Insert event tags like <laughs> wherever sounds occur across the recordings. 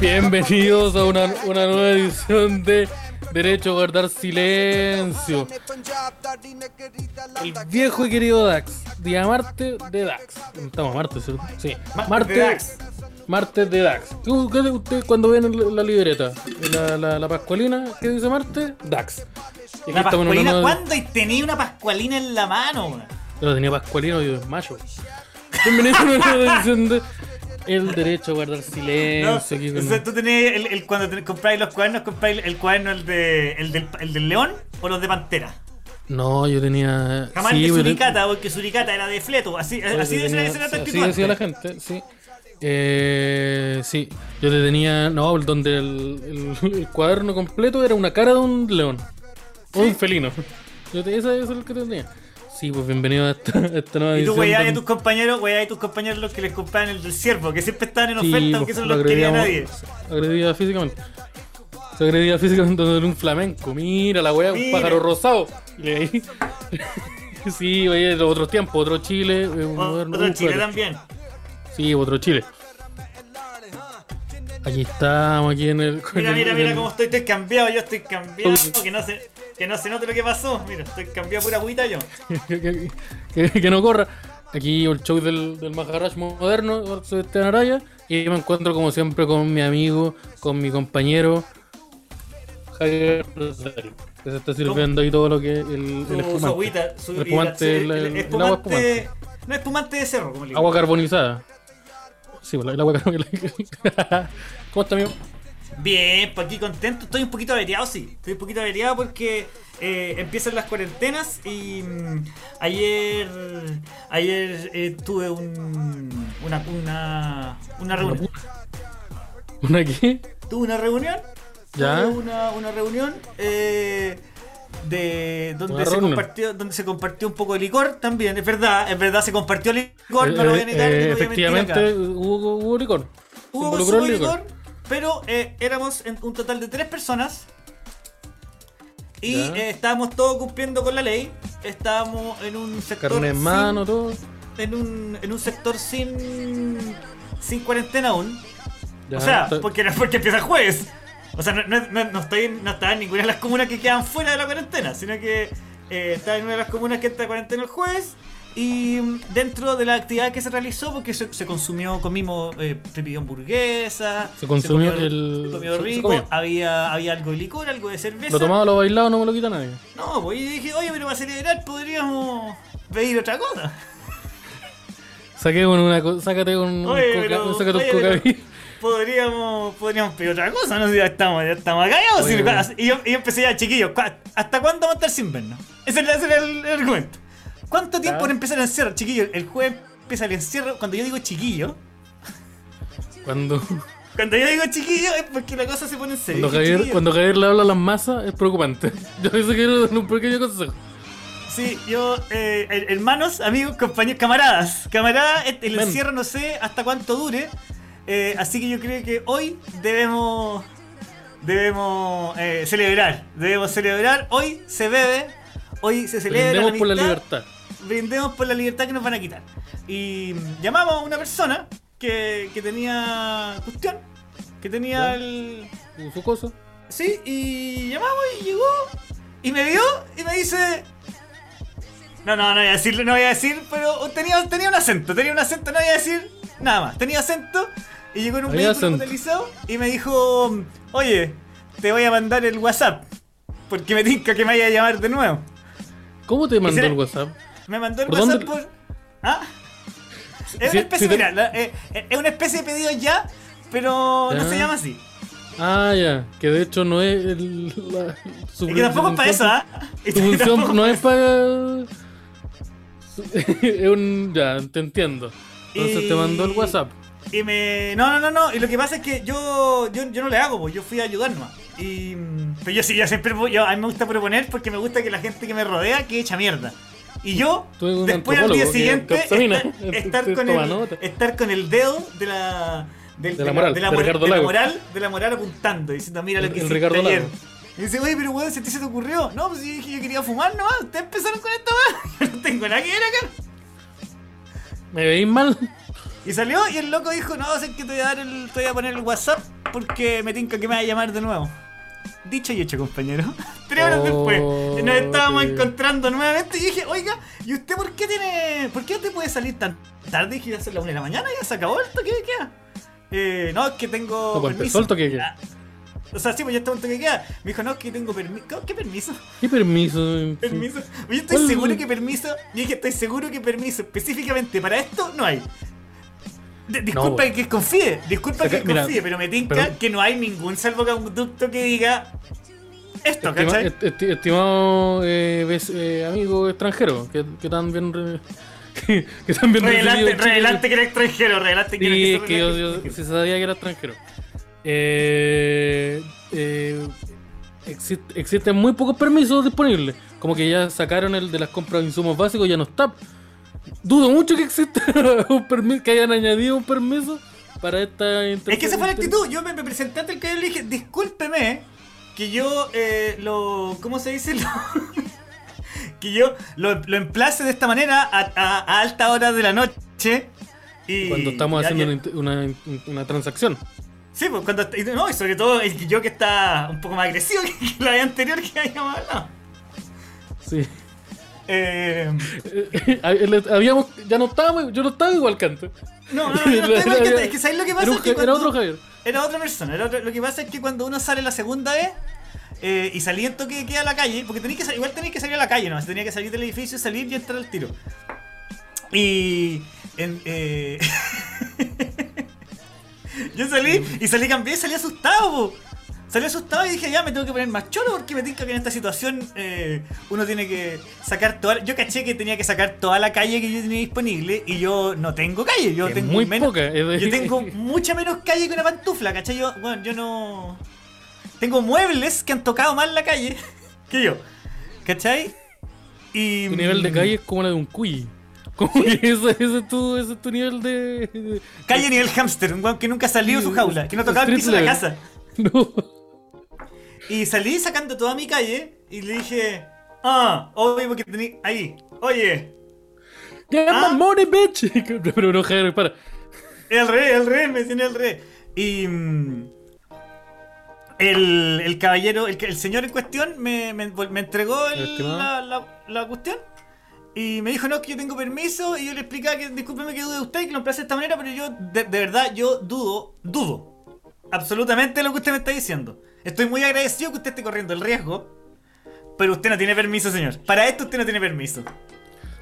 Bienvenidos a una, nueva edición de Derecho a Guardar Silencio. Viejo y querido Dax. Día martes de Dax. Estamos a martes, ¿cierto? Sí. Martes de Dax. Martes de Dax. ¿Tú, qué- usted cuando ven la, libreta? La, la, la Pascualina, ¿qué dice martes? Dax. Y La una pascualina, nueva- ¿cuándo y tenía una pascualina en la mano? weón? Yo tenía Pascualino y en mayo. Bienvenidos a una nueva edición de El Derecho a Guardar No, Silencio. aquí o con- sea, tú tenías el, el- cuando te compráis los cuadernos, compráis el, el cuaderno el, de, el, del, el del león o los de pantera. No, yo tenía. Jamás sí, de pero- Suricata, porque Suricata era de fleto. Así, así decía tenía- Así la antes. gente, sí. Eh, sí, yo te tenía. No, donde el, el- el cuaderno completo era una cara de un león. O un felino. Yo te, ese, ese es el que tenía. Sí, pues bienvenido a esta, a esta nueva Y tú weá donde- tus compañeros, weá a tus compañeros los que les compraban el del ciervo, que siempre estaban en Sí, oferta, pues, aunque eso no lo los quería nadie. Agredía físicamente. Se agredía físicamente en un flamenco. Mira la weá, un pájaro rosado. Y <laughs> sí, oye, otros tiempos, otro Chile. eh, moderno- Otro Chile también. Sí, otro Chile. Aquí estamos, aquí en el. Mira, el- mira, mira cómo estoy, estoy cambiado, yo estoy cambiado, que no se, que no se note lo que pasó. Mira, estoy cambiado pura agüita yo. <laughs> que, que- que- que no corra. Aquí el show del, del Maharash moderno, Esteban Araya. Y me encuentro como siempre con mi amigo, con mi compañero Que se está sirviendo ahí todo lo que el, el Su, su espumante. agüita, su El espumante, el- el- el el agua espumante, espumante. no espumante de cerro, como le digo. Agua carbonizada. Sí, pues, el agua carbonizada. <laughs> ¿Cómo está, amigo? Bien, pues aquí contento. Estoy un poquito averiado, sí. Estoy un poquito averiado porque eh, empiezan las cuarentenas y mm, ayer ayer eh, tuve un, una, una, una reunión. ¿Una aquí? Tuve una reunión. Ya. Una, una reunión eh, de donde se compartió donde se compartió un poco de licor también. Es verdad, es verdad, se compartió licor. no lo voy a Eh, negar. eh, voy a efectivamente, hubo, hubo licor. Hubo el licor, pero eh, éramos en un total de tres personas. Y eh, estábamos todos cumpliendo con la ley. Estábamos en un sector. Carne en sin- mano, todo. en, un, en un sector sin. sin cuarentena aún. Ya, o sea, porque, porque empieza el jueves. O sea, no, no, no, estoy en- no estaba en ninguna de las comunas que quedan fuera de la cuarentena, sino que eh, estaba en una de las comunas que entra en cuarentena el jueves. Y dentro de la actividad que se realizó, porque se, se consumió, comimos, eh, se pidió hamburguesa, Se consumió comió- el- se comió rico, comió. Había, había algo de licor, algo de cerveza. Lo tomado, lo bailado, no me lo quita nadie. No, pues y dije, oye, pero para celebrar podríamos pedir otra cosa. Saqué con una sácate con Oye, coca, pero- sácate oye, un pero- coca Podríamos, podríamos pedir otra cosa, no sé, ya estamos, ya estamos acá ya, Oye, bueno. y, yo, y yo empecé ya, chiquillos, ¿cu- ¿hasta cuándo vamos a estar sin vernos? Ese, es- ese era el, el argumento. ¿Cuánto tiempo Ah. van a empezar el encierro? Chiquillos, el jueves empieza el encierro, cuando yo digo chiquillo, Cuando, cuando yo digo chiquillo es porque la cosa se pone en serio. cuando, Javier, cuando Javier le habla a las masas es preocupante. <laughs> Yo eso quiero dar un pequeño consejo. Sí, yo, eh, her- hermanos, amigos, compañeros, camaradas. Camaradas, el el encierro no sé hasta cuánto dure. Eh, así que yo creo que hoy debemos. Debemos eh, celebrar. Debemos celebrar. Hoy se bebe. Hoy se celebra. Brindemos por la libertad. Brindemos por la libertad que nos van a quitar. Y llamamos a una persona que, que tenía cuestión. Que tenía el. Su- cosa. Sí, y llamamos y llegó y me vio y me dice. No, no, no voy a decirlo, no voy a decir, pero tenía, tenía un acento, tenía un acento, no voy a decir nada más. Tenía acento y llegó en un vehículo motorizado y me dijo, oye, te voy a mandar el WhatsApp, porque me tinca que me vaya a llamar de nuevo. ¿Cómo te mandó el WhatsApp? Me mandó el ¿Por WhatsApp dónde? por. ¿Ah? Es Si- una especie, si te- mira, la- eh, eh, es una especie de pedido ya, pero no se llama así. Ah, ya. Que de hecho no es el. La, su Y que tampoco es para eso, ¿ah? <laughs> Tu que función no es para. <laughs> es un. Ya, te entiendo. Entonces Y- te mandó el WhatsApp. Y me. No, no, no, no. Y lo que pasa es que yo, yo, yo no le hago, pues yo fui a ayudar nomás. Y. Pero yo sí, yo siempre. Yo, a mí me gusta proponer porque me gusta que la gente que me rodea que echa mierda. Y yo, después al día siguiente, <laughs> estar, estar con el, estar con el dedo de la, del- De la moral, de la, de de moral, de la moral apuntando, diciendo, mira lo que el hiciste Ricardo ayer. Lago. Y dice, oye, pero weón, si a ti se te ocurrió. No, pues yo dije yo quería fumar nomás. Ustedes empezaron con esto, weón. <laughs> Yo no tengo nada que ver acá. ¿Me veis mal? Y salió y el loco dijo, no, sé que te voy a dar el, te voy a poner el WhatsApp porque me tinca que me va a llamar de nuevo. Dicho y hecho, compañero. <laughs> Tres horas Oh, después nos estábamos encontrando nuevamente y dije, oiga, ¿y usted por qué tiene. ¿Por qué usted puede salir tan tarde? Dije, ya son las 1 de la mañana, ya se acabó el toque de queda. Eh, no, es que tengo. No, pues empezó el toque de queda. Ah, O sea, sí, pues ya está el toque de queda. Me dijo, no, es que tengo permiso. ¿Qué permiso? ¿Qué permiso? <laughs> Permiso. Yo estoy seguro que permiso. Yo dije, estoy seguro que permiso específicamente para esto no hay. Disculpa No, que confíe, disculpa que mira, confíe, pero me tinca pero- que no hay ningún salvoconducto que diga esto, Estima- ¿cachai? est- esti- estimado eh, ves- eh, amigo extranjero, que, que tan bien. re- <laughs> que, que tan bien Revelante, revelante que era extranjero, revelante que era Sí, que yo, yo sí sabía que era extranjero. Eh, eh, exist- existen muy pocos permisos disponibles. Como que ya sacaron el de las compras de insumos básicos, ya no está. Dudo mucho que exista <laughs> un permiso, que hayan añadido un permiso para esta Es que esa fue la actitud. Yo me, me presenté ante el y le dije, discúlpeme, que yo eh, lo. ¿Cómo se dice? <laughs> Lo- que yo lo, lo emplace de esta manera a, a- a alta hora de la noche. Y Cuando estamos haciendo ya- una, una, una transacción. Sí, pues cuando. No, y sobre todo el que yo que está un poco más agresivo <laughs> que la vez anterior que habíamos hablado. Sí. Eh, Eh, <laughs> Habíamos, ya no estábamos, yo no estaba igual que antes. no, no, <laughs> no, yo no estoy mal que- Es que ¿sabes lo que pasa? Era, Es que era cuando- otro Javier. Era otra persona. Era otro- lo que pasa es que cuando uno sale la segunda vez eh, y salí en toque de queda a la calle, porque tenéis que igual tenéis que salir a la calle, ¿no? Tenía que salir del edificio, salir y entrar al tiro. Y. en, eh, <laughs> yo salí y salí cambié y salí asustado, po. Salí asustado y dije, ya me tengo que poner más cholo porque me tinca que en esta situación eh, uno tiene que sacar toda. Yo caché que tenía que sacar toda la calle que yo tenía disponible y yo no tengo calle. Yo tengo muy menos, poca, Yo tengo <laughs> mucha menos calle que una pantufla, ¿cachai? Yo, bueno, yo no. Tengo muebles que han tocado más la calle <laughs> que yo, ¿cachai? Y. Tu nivel de calle es como la de un cuy. Como que ese, ese es tu, ese es tu nivel de. Calle nivel hamster, un weón que nunca salió de su jaula, que no tocaba el piso de la casa. <laughs> No. Y salí sacando toda mi calle y le dije, ah, oye, porque tení. Ahí, oye, Get Ah. my money, bitch. <laughs> Pero no, para. al revés, al revés, me decían al revés. Y. mm, El, el caballero, el, que- el señor en cuestión me, me, me entregó el- Estimado. la, la, la cuestión y me dijo, no, es que yo tengo permiso y yo le explicaba que discúlpeme que dude de usted y que lo emplace de esta manera, pero yo, de, de verdad, yo dudo, dudo absolutamente lo que usted me está diciendo. Estoy muy agradecido que usted esté corriendo el riesgo, pero usted no tiene permiso, señor. Para esto usted no tiene permiso.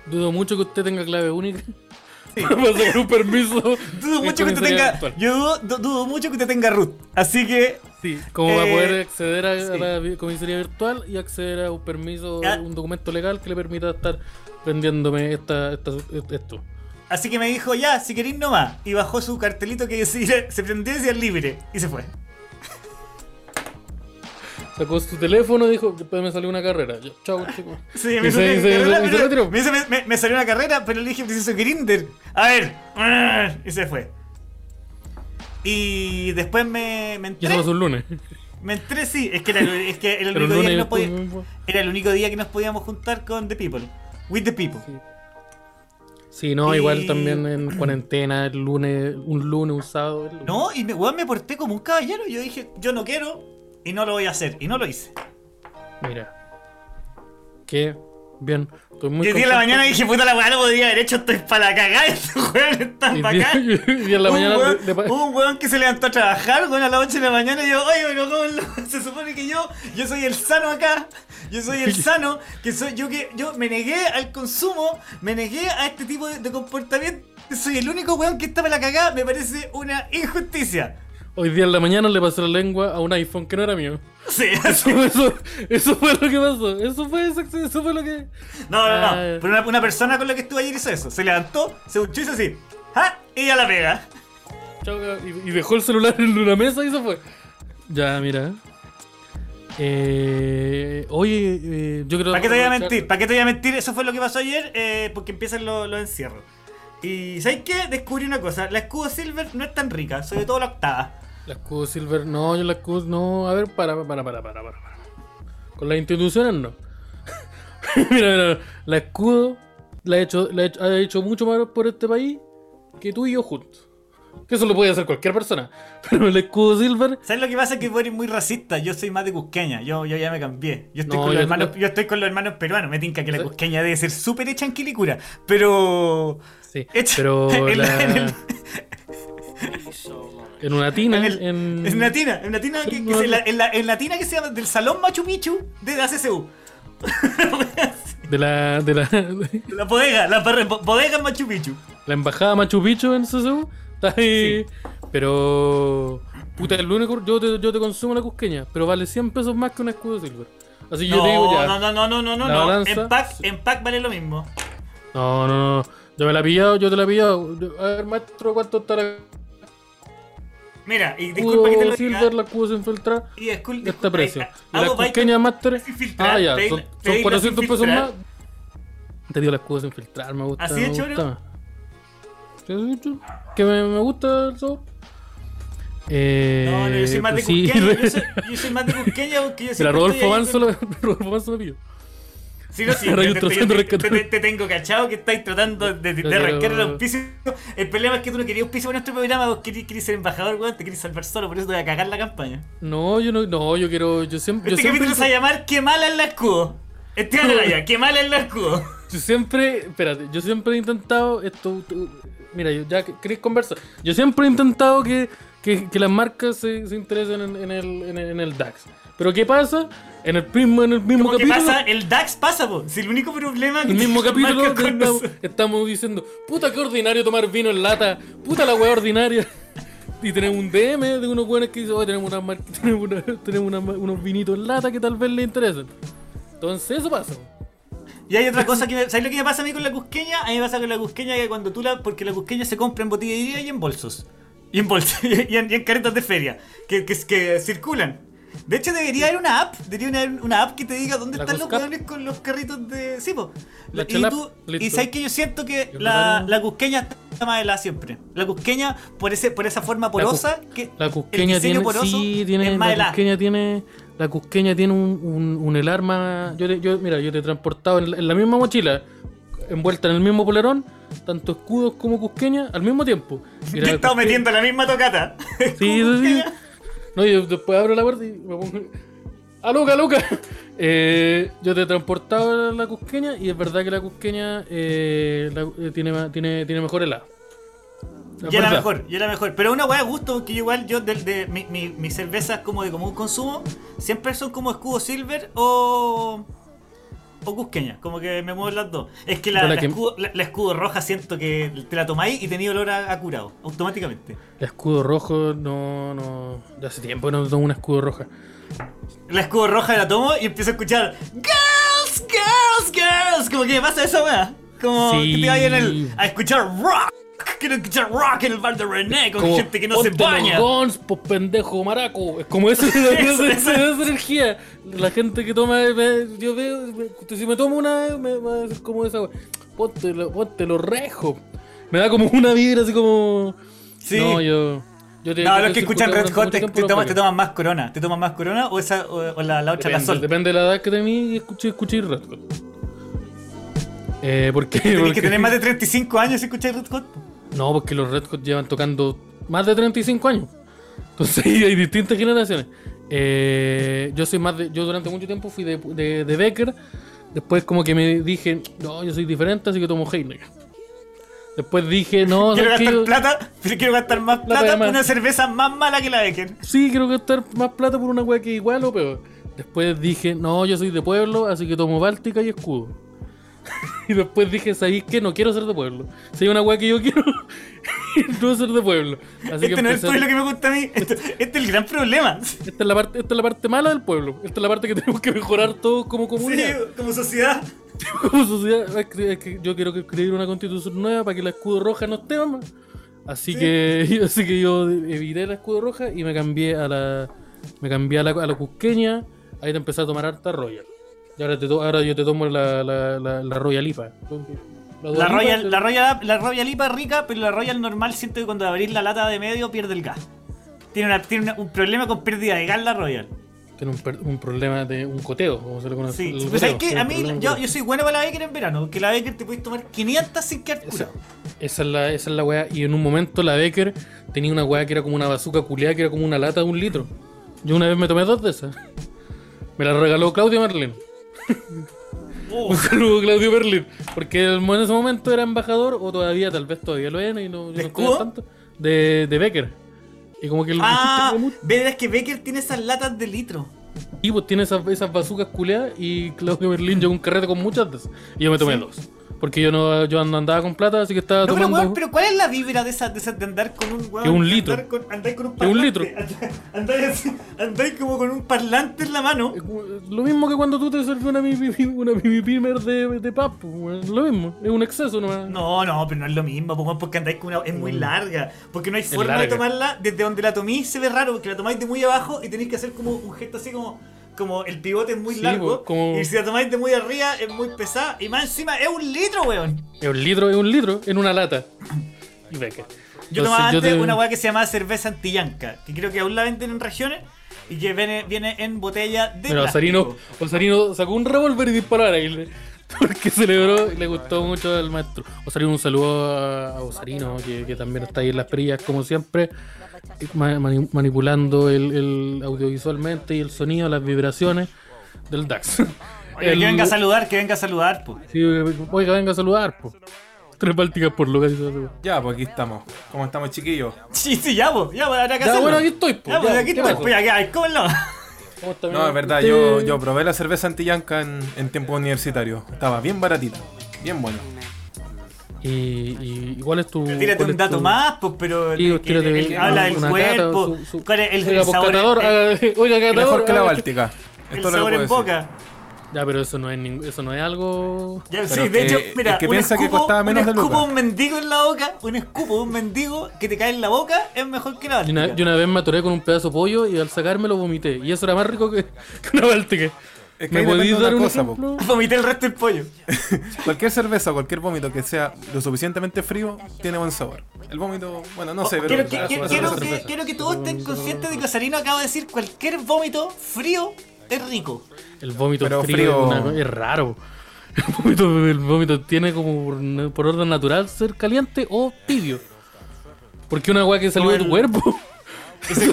Dudo mucho que usted tenga clave única. <laughs> Para sacar un permiso. <laughs> Dudo mucho que usted tenga. virtual. Yo dudo, du- dudo mucho que usted tenga root. Así que. Sí, como va a Eh, poder acceder a, a sí. la vi- comisaría virtual y acceder a un permiso, Ah. un documento legal que le permita estar vendiéndome esta, esta, esto. Así que me dijo, ya, si queréis nomás. Y bajó su cartelito que decía, <laughs> se prendió y libre. Y se fue. Sacó su teléfono y dijo, después me salió una carrera. Yo, chao, chico. <laughs> Sí, Y me, salió y una carrera, y me, me- salió una carrera, pero le dije, preciso Grinder. A ver. Y se fue. Y después me, me Y entré. eso pasó un lunes. Me entré, sí. Es que era, el- es que era el único día que nos podía- era el único día que nos podíamos juntar con The People. With the People. Sí, no, Y- igual también en <clears throat> cuarentena, el lunes, un lunes, un sábado. el lunes. No, y me, weón, me porté como un caballero. Yo dije, yo no quiero y no lo voy a hacer. Y no lo hice. Mira. Qué bien. Estoy muy y el día de la mañana dije, puta la weá, no podría haber hecho, estoy para la cagada. Estos weones están acá. <laughs> y en la un, mañana weón, le pa- un weón que se levantó a trabajar, weón, a las 8 de la mañana y yo, oye, pero ¿cómo <laughs> se supone que yo, yo soy el sano acá, yo soy el <laughs> sano, que soy yo que yo me negué al consumo, me negué a este tipo de, de comportamiento, soy el único weón que está para la cagada, me parece una injusticia. Hoy día en la mañana le pasé la lengua a un iPhone que no era mío. Sí. <laughs> Eso, eso, eso fue lo que pasó. Eso fue, eso, eso fue lo que. No, no, no. Ah. Pero una, una persona con la que estuve ayer hizo eso. Se levantó, se duchó y hizo así. ¡Ja! Y ya la pega. Y, y dejó el celular en una mesa y se fue. Ya, mira. Eh, oye, eh, yo creo ¿Para qué te voy a mentir? ¿Para qué te voy a mentir? Eso fue lo que pasó ayer, eh, porque empiezan los, los encierros. Y ¿sabes qué? Descubrí una cosa. La escudo silver no es tan rica, sobre todo la octava. La escudo silver, no, yo la escudo, no, a ver, para, para, para, para, para. Con las instituciones no. <laughs> mira, mira, la escudo la ha hecho, la ha hecho, mucho más por este país que tú y yo juntos. Que eso lo puede hacer cualquier persona. <laughs> Pero el escudo silver, ¿Sabes lo que pasa? Que vos eres muy racista. Yo soy más de cusqueña. Yo, yo ya me cambié. Yo estoy, No, con, los yo- hermanos, yo- yo estoy con los hermanos peruanos. Me tinca que la cusqueña debe ser súper hecha en Quilicura. Pero. sí, Hecha pero <laughs> en, la- la- en el- en una tina, en el- en, en una tina. En una tina que, que se- la- en, la, en la tina que se llama del Salón Machu Picchu de la CCU. <laughs> de la, de la, La bodega, la bodega Machu Picchu. la embajada Machu Picchu en CSU. Está ahí. Pero. Puta, el único. Yo te, yo te consumo la cusqueña, pero vale 100 pesos más que un escudo silver. Así yo No, te digo ya. no, no, no, no, no, no, La no. balanza. En pack, en pack vale lo mismo. No, no, no. Yo me la he pillado, yo te la he pillado. A ver, maestro, ¿cuánto está la Mira, y disculpa que te lo silver, diga. la escudo sin filtrar? Y discul- De este disculpa, precio. eh, Y la cusqueña master. Ah, ya, son, son pedirla 400 sin pesos más. Te digo la escudo sin filtrar, me gusta. ¿Así de gusta. Que me, me gusta el sabor. Eh, No, no, yo soy más de pues sí, cusqueña. Yo <laughs> soy, yo soy más de cusqueña porque yo Mira, siempre <laughs> Rodolfo Manso, lo, Rodolfo Manso me pilló. Sí, no, sí, <laughs> te, yo tengo cachado que estáis tratando de, de, Yo de arrancar el auspicio. El problema es que tú no querías auspicio para nuestro programa, vos querías ser embajador, weón, te querías salvar solo, por eso te voy a cagar la campaña. No, yo no, no, yo quiero, yo siempre, yo Este siempre, capítulo se va a llamar Qué mala es la escudo. Esteban Araya, Qué mala es la escudo. <laughs> yo siempre, espérate, yo siempre he intentado esto, tú- mira, yo ya que- queréis conversar, yo siempre he intentado que, que, que las marcas se, se interesen en, en el, en, el, en el DAX. Pero ¿qué pasa? En el mismo, en el mismo capítulo, pasa, el DAX pasa, po. Si el único problema que el mismo <laughs> capítulo que estamos, diciendo, puta qué ordinario tomar vino en lata, puta la weá ordinaria. <laughs> Y tenemos un DM de unos buenos que dicen, oye, tenemos, mar- <laughs> tenemos, una- tenemos una- unos vinitos en lata que tal vez les interesen. Entonces eso pasa. Y hay otra cosa que me, ¿Sabes lo que me pasa a mí con la cusqueña? A mí me pasa con la cusqueña que cuando tú la. Porque la cusqueña se compra en botillería y en bolsos. Y en bolsas. Y en, y en caretas de feria. Que, que, que circulan. De hecho, debería haber una app. Debería haber una app que te diga dónde La están los con los carritos de. Sí, po. La y Chelap, tú. Y sabes que yo siento que Yo la, la cusqueña está más helada siempre. La cusqueña, por ese por esa forma porosa. que La el cusqueña diseño tiene, poroso sí, tiene, es más la cusqueña tiene, la cusqueña tiene un, un, un helar más, yo, te- yo, mira, yo te he transportado en la, en la misma mochila, envuelta en el mismo polerón, tanto escudos como cusqueña al mismo tiempo. <laughs> Te la he estado metiendo la misma tocata. <laughs> Sí, sí, sí. No, yo después abro la puerta y me pongo. ¡A Luca, Luca! Eh, yo te he transportado la cusqueña y es verdad que la cusqueña eh, la- eh, tiene, tiene, tiene mejor helado. Es Y era mejor, y era mejor. Pero una weá de gusto, porque igual yo de, de mi- mi- mis cervezas como de común consumo, siempre son como escudo silver o. o cusqueña, como que me mueven las dos. Es que la, la la que- escudo, la- la escudo roja siento que te la tomáis y tenía olor a, a curado, automáticamente. El escudo rojo, no, no. Ya hace tiempo que no tomo un escudo roja. La escudo roja la tomo y empiezo a escuchar Girls, girls, girls. Como que me pasa esa weá. Como Sí. que te el, a escuchar rock. Quiero escuchar rock en el bar de René con Como, gente que no se "Ponte los baña. Guns, pues pendejo maraco. Es como eso, <laughs> esa, esa- energía. La gente que toma, me- yo veo, me- si me tomo una, me va a decir como esa, ponte, lo- ponte los rejos. Me da como una vibra así como. Sí. No, yo. yo te- No, los que escuchan Red Hot te, te toman, te toman más corona. ¿Te toman más corona o esa o, o la, la otra la Depende, sol? depende de la edad que tenés y escuché, escuché Red Hot. Eh, ¿por qué? <laughs> Tienes Porque- que tener más de 35 años y escuchar Red Hot. No, porque los Red Hot llevan tocando más de 35 años. Entonces <laughs> hay distintas generaciones. Eh, yo soy más de. Yo durante mucho tiempo fui de, de, de Becker. Después como que me dije, no, yo soy diferente, así que tomo Heineken. Después dije, no, <laughs> Quiero gastar Yo- plata, pero quiero gastar más Plata plata por una cerveza más mala que la Becker. Sí, quiero gastar más plata por una weá que igual o peor. Después dije, no, yo soy de pueblo, así que tomo Báltica y escudo. <laughs> y después dije, ¿sabéis qué? No quiero ser de pueblo. Si hay una weá que yo quiero, <laughs> no ser de pueblo. Así que Este no es el a- pueblo que me gusta a mí. Este, este es el gran problema. <laughs> Esta es, la parte, esta es la parte mala del pueblo. Esta es la parte que tenemos que mejorar todos como Sí, comunidad. como sociedad. Como sociedad. Es que, yo quiero escribir una constitución nueva para que la escudo roja no esté más. Así Sí. que así que yo evité la escudo roja y me cambié a la me cambié a la, a la cusqueña, ahí te empecé a tomar harta Royal. Y ahora, te ahora yo te tomo la, la, la, la Royal IPA. La Royal, la, Royal, la Royal IPA es rica, pero la Royal normal siento que cuando abrís la lata de medio pierde el gas. Tiene, una- tiene una- un problema con pérdida de gas la Royal. Tiene un, un problema de un coteo, como se le conoce. Sí, pues ¿sabes qué? tiene A mí, yo, soy bueno para la Becker en verano, porque la Becker te puedes tomar 500 sin quedar Esa, curado. esa es la, esa es la weá. Y en un momento la Becker tenía una weá que era como una bazooka culiada, que era como una lata de un litro. Yo una vez me tomé dos de esas. Me la regaló Claudio Merlin. Oh, Un saludo Claudio Merlin. Porque en ese momento era embajador, o todavía, tal vez todavía lo es, y no, ¿De no tanto. De, de Becker. Y como que ah, mucho- verás que Becker tiene esas latas de litro. Y pues tiene esas, esas bazucas culeadas y Claudio Merlin llegó un carrete con muchas de esas. Y yo me tomé Sí. dos. Porque yo no, yo no andaba con plata, así que estaba No, pero, tomando. weón, pero ¿cuál es la vibra de esas de, esas de andar con un weón? Que un litro. Andar con, un Que un parlante, litro. andáis- Andáis, como con un parlante en la mano. Como- Lo mismo que cuando tú te servías una pipi, una pimer de, de pap, pues, weón, lo mismo, es un exceso nomás. No, no, pero no es lo mismo, weón, porque andáis con una. Es muy larga. Porque no hay forma de Mm. tomarla desde donde la tomís se ve raro, porque la tomáis de muy abajo y tenéis que hacer como un gesto así como. Como el pivote es muy Sí, largo. po, como- Y si la tomáis de muy arriba es muy pesada. Y más encima es un litro, weón. Es un litro, es un litro en una lata. <coughs> Y Becker. Yo Entonces, tomaba yo antes te- una weá que se llama cerveza antillanca, que creo que aún la venden en regiones y que viene, viene en botella de Pero. Osarino, Osarino sacó un revólver y disparó al aire. <laughs> Porque celebró y le gustó mucho al maestro. Osarino, un saludo a a Osarino, que, que también está ahí en las perillas, como siempre, mani- manipulando el, el audiovisualmente y el sonido, las vibraciones del DAX. Oye, El- que venga a saludar, que venga a saludar, pues. Sí, oiga, venga a saludar, po. Tres bálticas por lugar. Ya, pues aquí estamos. ¿Cómo estamos, chiquillos? Sí, sí, ya, pues, ya, pues, habrá que Ya, hacerlo. bueno, aquí estoy, pues, Ya, pues, aquí ¿qué estoy, pues, ya, ¿cómo no? ¿Cómo está, No, es verdad, yo probé la cerveza antillanca en, en tiempo universitario. Estaba bien baratita, bien bueno. Y, y, ¿y cuál es tu. Tírate un es dato tu- más, pues, pero el, Sí, el que, tírate el que habla del una cuerpo, cata, su- su- cuál es el, Oiga, <laughs> el sabor, catador, el, haga- oiga, catador, Mejor que la báltica. <laughs> el Esto lo sabor en boca. Ya, pero eso no es ning- eso no es algo. Ya, Pero sí, es de que- hecho, es mira, que un piensa que escupo, costaba menos un de escupo de un mendigo en la boca, un escupo de un mendigo que te cae en la boca es mejor que la Yo una, báltica. yo una vez me atoré con un pedazo de pollo y al sacármelo vomité. Y eso era más rico que, <laughs> que una báltica. Es que ¿Me podéis de dar una un cosa, ejemplo? Vomité el resto del pollo. <laughs> Cualquier cerveza o cualquier vómito que sea lo suficientemente frío tiene buen sabor. El vómito, bueno, no sé, pero. quiero, que, quiero- quiero es que- cerveza. quiero que todos estén conscientes de que Osarino acaba de decir cualquier vómito frío es rico. El vómito Pero frío, frío- Es, una- es raro. <laughs> El vómito, el vómito tiene como por, por orden natural ser caliente o tibio. Porque una weá que salió de tu el- cuerpo. <laughs> <laughs> Sí.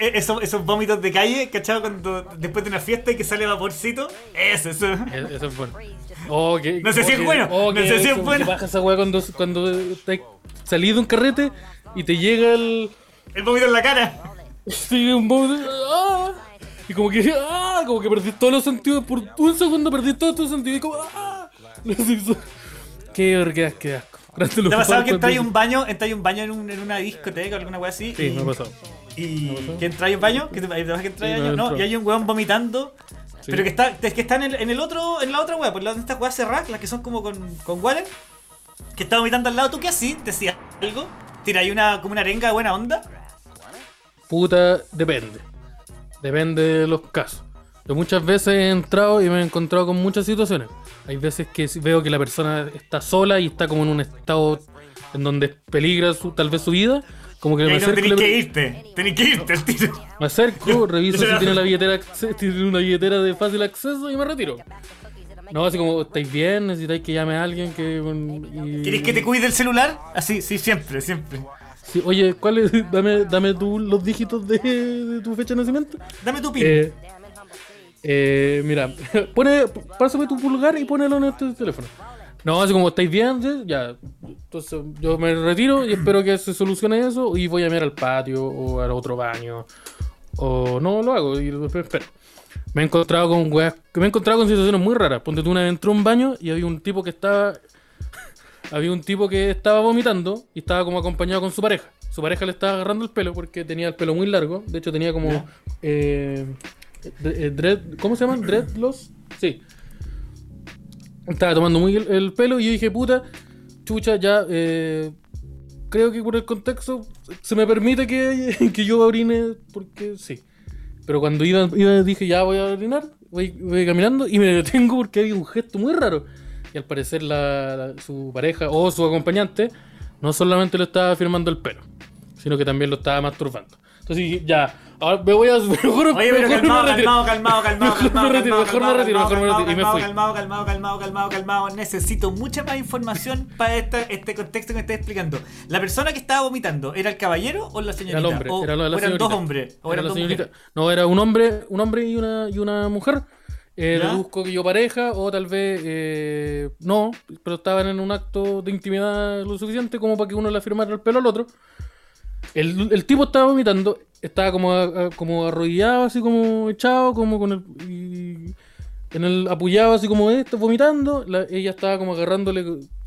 eh, esos, esos vómitos de calle, ¿cachado? Cuando después de una fiesta y que sale vaporcito. Eso, eso. Eso es bueno. Oh, No sé si es bueno, oh, no sé si es bueno. baja esa weá cuando, cuando te salís de un carrete y te llega el. El vómito en la cara. Sí, un vómito. ¡ah! Y como que. ¡ah! Como que perdí todos los sentidos. Por un segundo perdí todos tus sentidos. Y como. ¡ah! <laughs> Qué orgas, qué asco. ¿Te ha pasado que entráis un baño, entráis un baño en, un- en una discoteca o alguna wea así? Sí, y, me ha pasado. Y que entráis un baño, que que entráis baño, no, y hay un weón vomitando. Sí. Pero que está, es que está en el, en el otro, en la otra wea, por la de estas weas cerradas, las que son como con, con water, que está vomitando al lado, ¿tú qué así? ¿Decías algo? ¿Tiráis una, como una arenga de buena onda? Puta, depende. Depende de los casos. Yo muchas veces he entrado y me he encontrado con muchas situaciones. Hay veces que veo que la persona está sola y está como en un estado en donde peligra su, tal vez su vida. Como que Y me ahí acerco, le- que irte, tenéis que irte al tiro. me acerco, <laughs> reviso yo si la- tiene la billetera tiene una billetera de fácil acceso y me retiro. No, así como, ¿estáis bien? ¿Necesitáis que llame a alguien que... y- ¿Queréis que te cuide el celular? Así, sí, siempre, siempre. Sí, oye, ¿cuál es? <laughs> Dame, dame tú los dígitos de, de tu fecha de nacimiento. Dame tu pin. Eh, eh, mira, <laughs> pone, pásame tu pulgar y ponelo en este teléfono. No, así como estáis bien, ya. Entonces yo me retiro y espero que se solucione eso y voy a mirar al patio o al otro baño. O no lo hago y después espero. Me he encontrado con weas, que me he encontrado con situaciones muy raras. Ponte tú una vez entró a un baño y había un tipo que estaba. <laughs> había un tipo que estaba vomitando y estaba como acompañado con su pareja. Su pareja le estaba agarrando el pelo porque tenía el pelo muy largo. De hecho, tenía como. eh, eh, dread, ¿Cómo se llaman? ¿Dreadlocks? Sí. Estaba tomando muy el, el pelo y yo dije, puta, chucha, ya. eh, creo que por el contexto se me permite que, <laughs> que yo orine porque sí. Pero cuando iba, iba dije, ya voy a orinar, voy, voy caminando y me detengo porque había un gesto muy raro. Y al parecer la, la- su pareja o su acompañante no solamente le estaba firmando el pelo, sino que también lo estaba masturbando. Entonces ya, ahora me voy a... <laughs> Mejor, Oye, pero mejor calmado, me retiro. calmado, calmado, calmado, Mejor me calmado, retiro, calmado, mejor me retiro, mejor me retiro. Y me calmado, fui. calmado, calmado, calmado, calmado, calmado. Necesito mucha más información para esta- este contexto que me estás explicando. ¿La persona que estaba vomitando era el caballero o la señorita? Era el hombre, o, era la, la o eran dos hombres. O Era eran la señorita. No, era un hombre, un hombre y una, y una mujer. Eh, deduzco que yo pareja, o tal vez eh, no, pero estaban en un acto de intimidad lo suficiente como para que uno le firmara el pelo al otro. El, el tipo estaba vomitando, estaba como, como arrodillado, así como echado, como con el. en el apoyado, así como esto, vomitando. La- ella estaba como agarrándole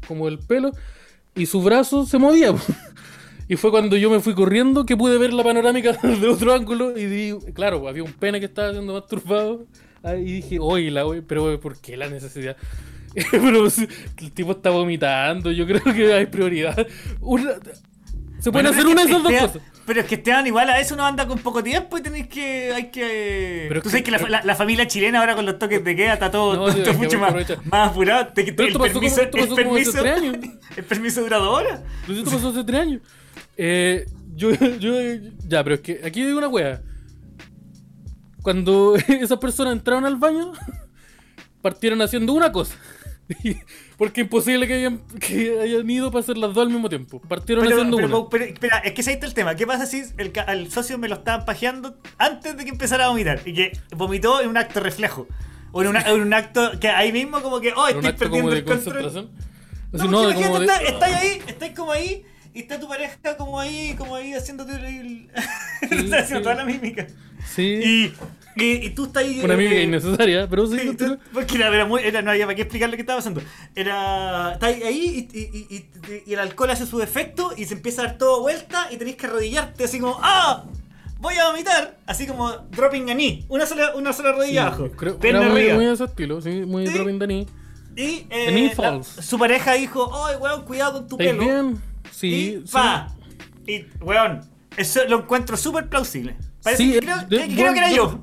como el pelo y su brazo se movía. <laughs> Y fue cuando yo me fui corriendo que pude ver la panorámica <laughs> de otro ángulo y di, claro, había un pene que estaba siendo masturbado. Ah, Y dije, oye, pero ¿por qué la necesidad? <laughs> pero el tipo está vomitando, yo creo que hay prioridad. Una- se pueden Bueno, hacer una de esas dos cosas. Pero es que Esteban igual a veces uno anda con poco tiempo y tenéis que. hay que. Pero Tú sabes que- que, la, la- la familia chilena ahora con los toques de queda está todo, No, mucho más, más apurado. Te- Pero el, esto pasó permiso, como- el, como hace permiso, tres años. el permiso dura dos horas. Pero esto pasó hace tres años. Eh, yo, yo, ya, pero es que aquí digo una wea. Cuando <laughs> esas personas entraron al baño, <laughs> partieron haciendo una cosa. <laughs> Porque es imposible que hayan, que hayan ido para hacer las dos al mismo tiempo. Partieron Pero, haciendo pero- una. pero- espera, es que ese está el tema. ¿Qué pasa si el, al socio me lo estaban pajeando antes de que empezara a vomitar? Y que vomitó en un acto reflejo. O en, una- en un acto que ahí mismo como que, oh, estoy perdiendo el control. concentración. No, no, de imagínate, como de- está- estáis ahí, estáis como ahí, y está tu pareja como ahí, como ahí haciéndote el... <laughs> está haciendo sí. toda la mímica. Sí, Y, y, y tú estás ahí... una amiga eh, innecesaria, pero sí. Sí, tú- porque era, era muy, era- no había para qué explicar lo que estaba pasando. Era. Está ahí y, y- y- y- y el alcohol hace su efecto y se empieza a dar todo vuelta y tenés que arrodillarte así como ¡Ah! Voy a vomitar. Así como dropping a knee. Una sola, una sola rodilla Sí, abajo. creo- pierna era muy, muy de ese estilo, sí, muy Sí. dropping. Y The knee eh, la- su pareja dijo: ¡Ay, weón, cuidado con tu ¿Estáis pelo! bien? Sí, y sí. pa. Y, weón, eso lo encuentro súper plausible. Parece Sí, que creo, de- que- creo que era yo.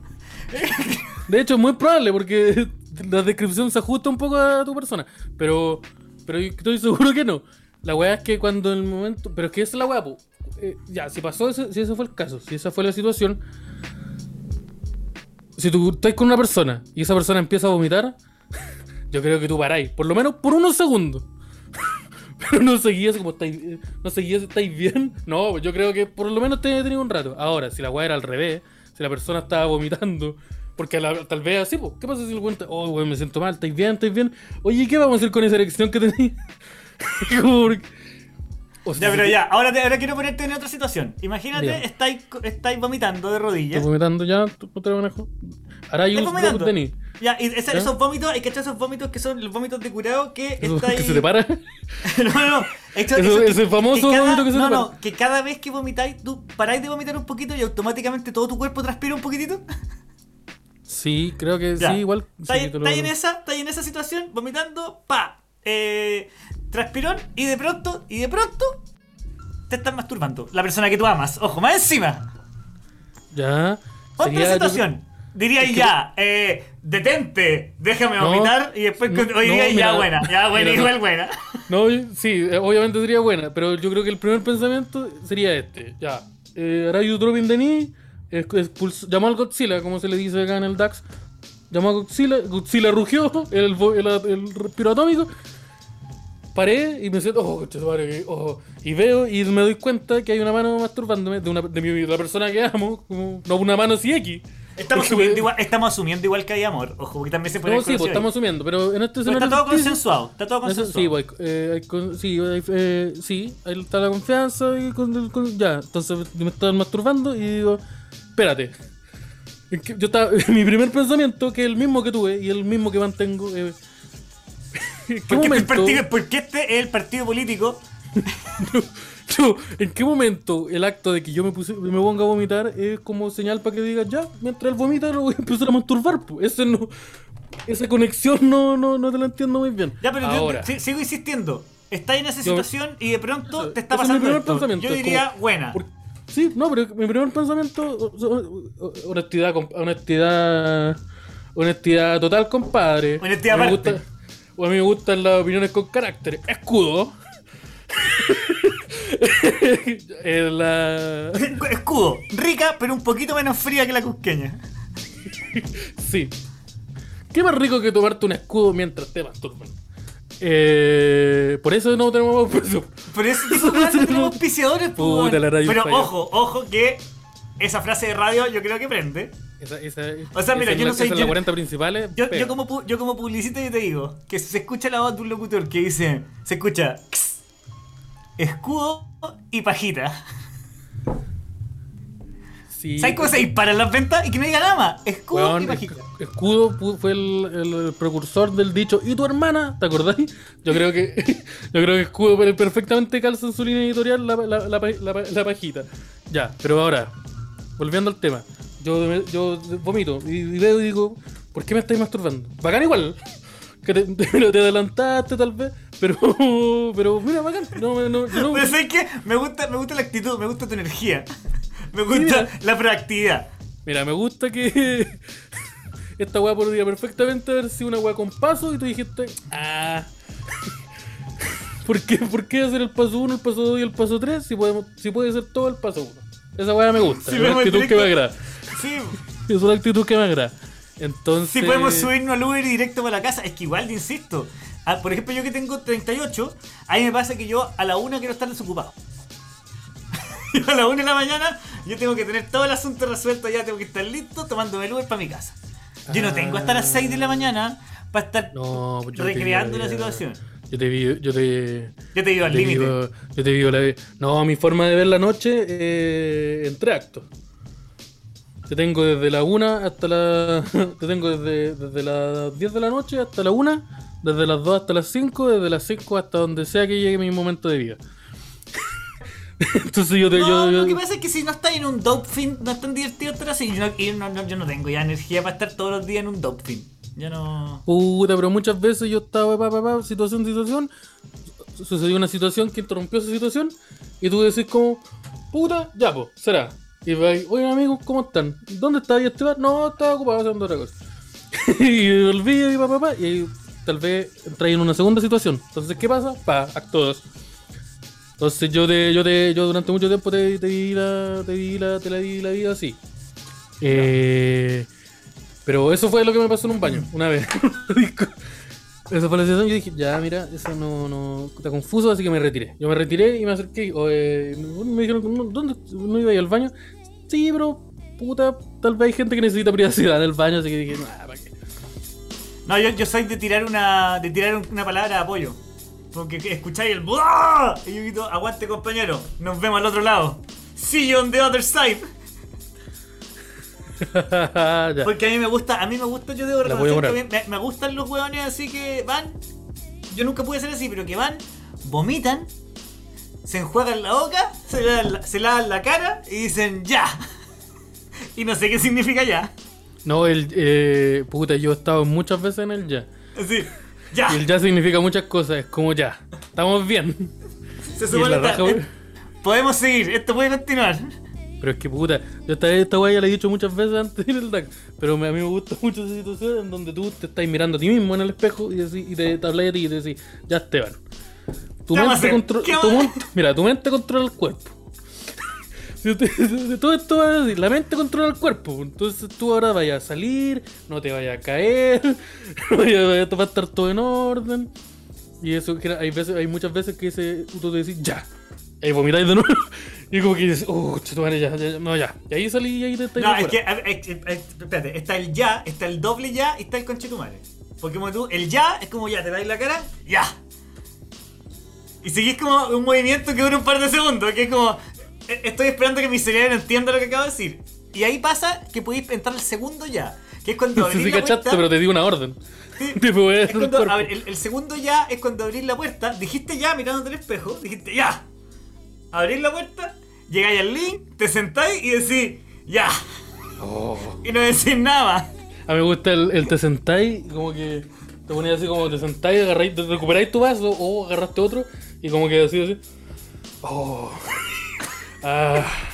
De hecho, es muy probable porque la descripción se ajusta un poco a tu persona. Pero, pero estoy seguro que no. La weá es que cuando el momento. Pero es que esa es la weá. Eh, ya, si pasó ese, si ese fue el caso, si esa fue la situación. Si tú estás con una persona y esa persona empieza a vomitar, <laughs> yo creo que tú paráis, por lo menos por unos segundos. <laughs> Pero no seguías como estáis, eh, no seguías, estáis bien. No, yo creo que por lo menos te he tenido un rato. Ahora, si la weá era al revés, si la persona estaba vomitando, porque la- tal vez así, ¿qué pasa si le cuenta? Oh, weón, me siento mal, ¿estáis bien? ¿Estáis bien? Oye, ¿qué vamos a hacer con esa erección que tenéis? <laughs> O sea, Ya, pero tú- ya, ahora, te- ahora quiero ponerte en otra situación. Imagínate, estáis, estáis vomitando de rodillas. Estoy vomitando ya, tú no te lo manejo. Ahora hay un. Ya, y ¿Ya? esos vómitos, hay que echar esos vómitos que son los vómitos de curado que Eso estáis. que se te para. <laughs> no, no, no. Esto- Eso- eso que- ese famoso cada- vómito que se No, te no, para. que cada vez que vomitáis, tú paráis de vomitar un poquito y automáticamente todo tu cuerpo transpira un poquitito. Sí, creo que Ya. sí, igual. Estáis sí, te lo- en esa, estáis en esa situación, vomitando, pa. Eh, transpirón, y de pronto, y de pronto, te estás masturbando. La persona que tú amas. Ojo, más encima. Ya. Otra Sería- situación. Diría es que- ya, eh, detente, déjame No, vomitar y después no, ya buena, ya buena, mira, igual buena. No, sí, eh, obviamente sería buena, pero yo creo que el primer pensamiento sería este. Ya. Eh, Arayu dropping the knee, expulsó- llamó al Godzilla, como se le dice acá en el DAX. Llamó a Godzilla, Godzilla rugió, el, el, el respiro atómico. Paré y me siento, oh, madre, oh, y veo y me doy cuenta que hay una mano masturbándome de, una, de, mi, de la persona que amo, como, no una mano si X. Estamos asumiendo, igual, estamos asumiendo igual que hay amor. Ojo, porque también se puede No, sí, pues estamos asumiendo, pero en este Pero está todo consensuado, está todo consensuado. Sí, pues, eh, con- sí, hay- eh, sí, ahí está la confianza y con, con- ya, entonces me están masturbando y digo, espérate. Es que Yo estaba, <laughs> mi primer pensamiento, que es el mismo que tuve y el mismo que mantengo, eh, <laughs> ¿en qué porque, el momento, partido, porque este es el partido político. <laughs> yo, ¿en qué momento el acto de que yo me puse, me ponga a vomitar es como señal para que digas, ya, mientras él vomita lo voy a empezar a masturbar? po"? Ese no, esa conexión no, no, no te la entiendo muy bien. Ya, pero yo Ahora, si- sigo insistiendo. Estás en esa Yo- situación y de pronto Eso- te está es mi pasando primer esto. pensamiento, Yo diría como- buena. ¿por, Sí, no, pero mi primer pensamiento, honestidad, honestidad, honestidad total, compadre. Honestidad a mí me gusta, a mí me gustan las opiniones con carácter. Escudo. <laughs> <laughs> La- Escudo, rica, pero un poquito menos fría que la cusqueña. Sí. ¿Qué más rico que tomarte un escudo mientras te masturban? Eh, por eso no tenemos más precio. Por eso no tenemos <laughs> auspiciadores, Puta, la radio Pero falla. ojo, ojo que esa frase de radio yo creo que prende. Esa, esa, O sea, mira, yo no soy- yo- la 40 principales. Yo, como, yo como publicista yo te digo que se escucha la voz de un locutor que dice, se escucha escudo y pajita. Sí, ¿Sabes cómo se disparan las ventas? Y que no diga nada más. Escudo Weón, y pajita. esc- Escudo fue el, el precursor del dicho ¿Y tu hermana? ¿Te acordáis? Yo creo que <laughs> yo creo que Escudo per- perfectamente calza en su línea editorial la, la, la, pa- la pa- la pajita. Ya, pero ahora, volviendo al tema. Yo, yo vomito y, y veo y digo, ¿por qué me estáis masturbando? Bacán igual. Que te, <laughs> te- te adelantaste tal vez, pero <laughs> pero mira, bacán. No, no, no- <laughs> Pero ¿sabes qué? Me gusta, me gusta la actitud, me gusta tu energía. Me gusta mira. la proactividad. Mira, me gusta que esta weá podría perfectamente haber sido una weá con paso y tú dijiste, ah, ¿por qué, ¿por qué hacer el paso 1, el paso 2 y el paso 3 si, podemos, si puede ser todo el paso 1? Esa weá me gusta, Si es una actitud que me agrada. Sí. Es una actitud que me agrada. Entonces... Si podemos subirnos al Uber y directo para la casa, es que igual, te insisto. Ah, por ejemplo, yo que tengo 38, a mí me pasa que yo a la una quiero estar desocupado. <laughs> Yo a la una de la mañana, yo tengo que tener todo el asunto resuelto, ya tengo que estar listo tomándome el Uber para mi casa. Yo no tengo hasta las 6 de la mañana para estar No, pues recreando vivo la situación. Yo te vi, yo te... Yo te digo al límite. vivo- Yo te vivo la No, mi forma de ver la noche eh, en tres actos. Te tengo desde la 1 hasta la. <laughs> Te tengo desde, desde las 10 de la noche hasta la 1, desde las 2 hasta las 5, desde las 5 hasta donde sea que llegue mi momento de vida. <laughs> Entonces yo te. No, yo, lo yo- que pasa es que si no estás en un dope fin, no es tan divertido estar así. Yo no, yo no tengo ya energía para estar todos los días en un dope fin. Ya no. Puta, pero muchas veces yo estaba, pa, pa, pa, situación, situación. su- Sucedió una situación que interrumpió esa situación. Y tú decís como, puta, ya pues, será. Y vais, oye amigos, ¿cómo están? ¿Dónde está ahí Esteban? No, estaba ocupado haciendo otra cosa. <laughs> y volví y pa, pa, pa, y ahí tal vez entráis en una segunda situación. Entonces, ¿qué pasa? Pa, acto 2. Entonces yo te, yo te, yo durante mucho tiempo te, te di la, te di la, te la di la vida así. Eh, pero eso fue lo que me pasó en un baño, una vez. <laughs> Esa fue la sensación. Yo dije, ya, mira, eso no, no está confuso, así que me retiré. Yo me retiré y me acerqué. eh, me dijeron, "No, ¿dónde no iba a ir al baño? Sí, pero puta, tal vez hay gente que necesita privacidad en el baño, así que dije, nah, ¿para qué? No, yo, soy de tirar una. de tirar un- una palabra de apoyo. Porque escucháis el ¡buah! Y yo grito, aguante compañero, nos vemos al otro lado. See you on the other side. Porque a mí me gusta, a mí me gusta, yo debo reconocer que me, me gustan los hueones así que van. Yo nunca pude ser así, pero que van, vomitan, se enjuagan la boca, se lavan la, se lavan la cara y dicen ya. <laughs> Y no sé qué significa ya. No, el eh, puta, yo he estado muchas veces en el ya. Así, ya. Y el ya significa muchas cosas, es como ya. Estamos bien. Se supone raja, eh, Podemos seguir, esto puede continuar. Pero es que puta, yo esta, esta weá ya la he dicho muchas veces antes en el DAC, pero me- a mí me gusta <laughs> mucho esa situación en donde tú te estás mirando a ti mismo en el espejo y, y te, te hablas de ti y te decís, ya Esteban. Tu ¿Qué vamos a mente. ¿Qué tu a Mira, tu mente controla el cuerpo. <laughs> Todo esto va a decir, la mente controla el cuerpo. Entonces tú ahora vayas a salir, no te vayas a caer, <laughs> va a estar todo en orden. Y eso, que hay veces, hay muchas veces que ese, tú te decís, ya. Y vomitáis de nuevo. <laughs> Y como que dices, chetumare, ya, ya, ya, no, ya. Y ahí salí y ahí te estáis No, es que, a- a- a- espérate, está el ya, está el doble ya y está el conchetumare. Porque como tú, el ya es como ya, te dais la cara, ya. Y seguís como un movimiento que dura un par de segundos, que es como, eh, estoy esperando que mi cerebro entienda lo que acabo de decir. Y ahí pasa que podéis entrar al segundo ya, que es cuando <laughs> abrís la cachaste, puerta. pero te di una orden. Sí. <laughs> Es cuando- a ver, el, el segundo ya es cuando abrís la puerta, dijiste ya mirándote al espejo, dijiste ya. Abrís la puerta, llegáis al link, te sentáis y decís ya. Oh. Y no decís nada. A mí me gusta el, el te sentáis, como que te ponías así como te sentáis, agarráis, recuperáis tu vaso o agarraste otro y como que así, así. Oh. Ah.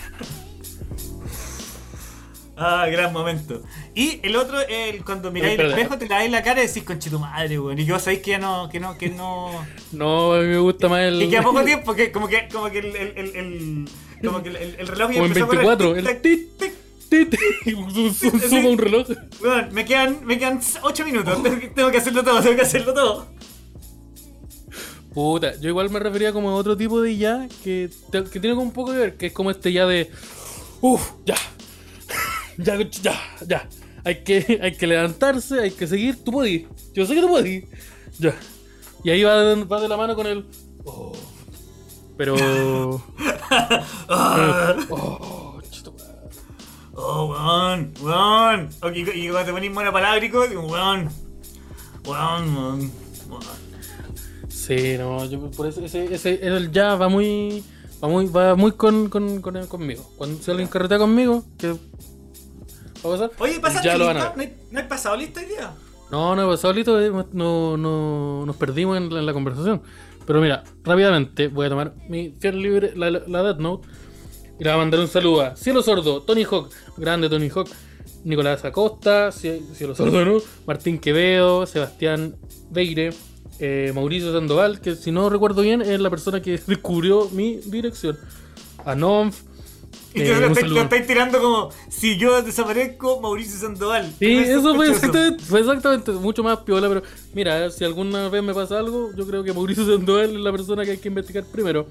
Ah, gran momento. Y el otro, el, cuando miráis el Espérate. espejo, te laváis la cara y decís, conche tu madre, weón. Y vos sabéis que ya no, que no, que no. <laughs> No, a mí me gusta más el. Y que a poco <laughs> tiempo, que como que, como que el, el, el, el- como que el, el- el reloj ya Como en empezó a correr, 24, tic, el tic. Sí. suma un reloj. Weón, me quedan, me quedan 8 minutos. Tengo <laughs> que- Tengo que hacerlo todo, tengo que hacerlo todo. Puta, yo igual me refería como a otro tipo de ya que, que tiene como un poco que ver, que es como este ya de. Uff, ya. Ya, ya, ya. Hay que, hay que levantarse, hay que seguir. Tú puedes. Yo sé que tú puedes. Ya. Y ahí va de, va de la mano con el. Oh. Pero. <laughs> oh, chito, madre. Oh, weón, weón. Ok, y cuando te ponís monopalábrico, digo, weón. Weón, weón. weón. Sí, no, yo por eso ese, ese el ya va muy va muy va muy con, con, con- conmigo. Cuando si alguien carretea conmigo, que a pasar? Oye, ¿pasaste ya lo van a lista? ver. ¿No hay, ¿No hay pasado lista hoy día? No, no he pasado solito, eh, no, no nos perdimos en la, en la conversación. Pero mira, rápidamente voy a tomar mi fiel libre, la, la, Death Note, y le voy a mandar un saludo a Cielo Sordo, Tony Hawk, grande Tony Hawk, Nicolás Acosta, Cie- Cielo Sordo, ¿no? Martín Quevedo, Sebastián Beire, eh, Mauricio Sandoval, que si no recuerdo bien es la persona que <laughs> descubrió mi dirección. A Nomf. Y eh, te estáis- tirando como si yo desaparezco, Mauricio Sandoval. Sí, es eso fue exactamente, fue exactamente mucho más piola, pero mira, si alguna vez me pasa algo, yo creo que Mauricio <laughs> Sandoval es la persona que hay que investigar primero.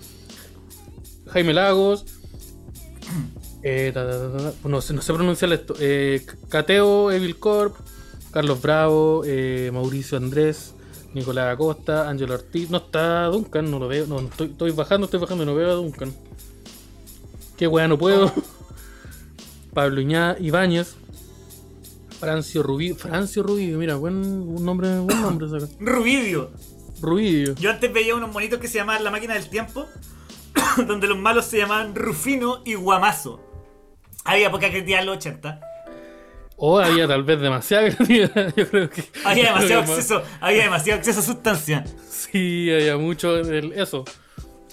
Jaime Lagos, eh, ta, ta, ta, ta, no, sé, no sé pronunciar esto, eh, Cateo, Evil Corp, Carlos Bravo, eh, Mauricio Andrés, Nicolás Acosta, Ángelo Ortiz, no está Duncan, no lo veo, no, estoy, estoy bajando, estoy bajando y no veo a Duncan. Qué weá, no puedo. <laughs> Pablo Iñá, Ibáñez, Francio Rubí, Francio Rubí, mira, buen un nombre, buen nombre saca. <coughs> Rubidio. Rubidio. Yo antes veía unos monitos que se llamaban La Máquina del Tiempo, <coughs> donde los malos se llamaban Rufino y Guamazo. Había poca creatividad en los 80. O había tal vez demasiada creatividad, <laughs> yo creo que. Había demasiado <laughs> acceso, había demasiado acceso a sustancia. Sí, había mucho eso.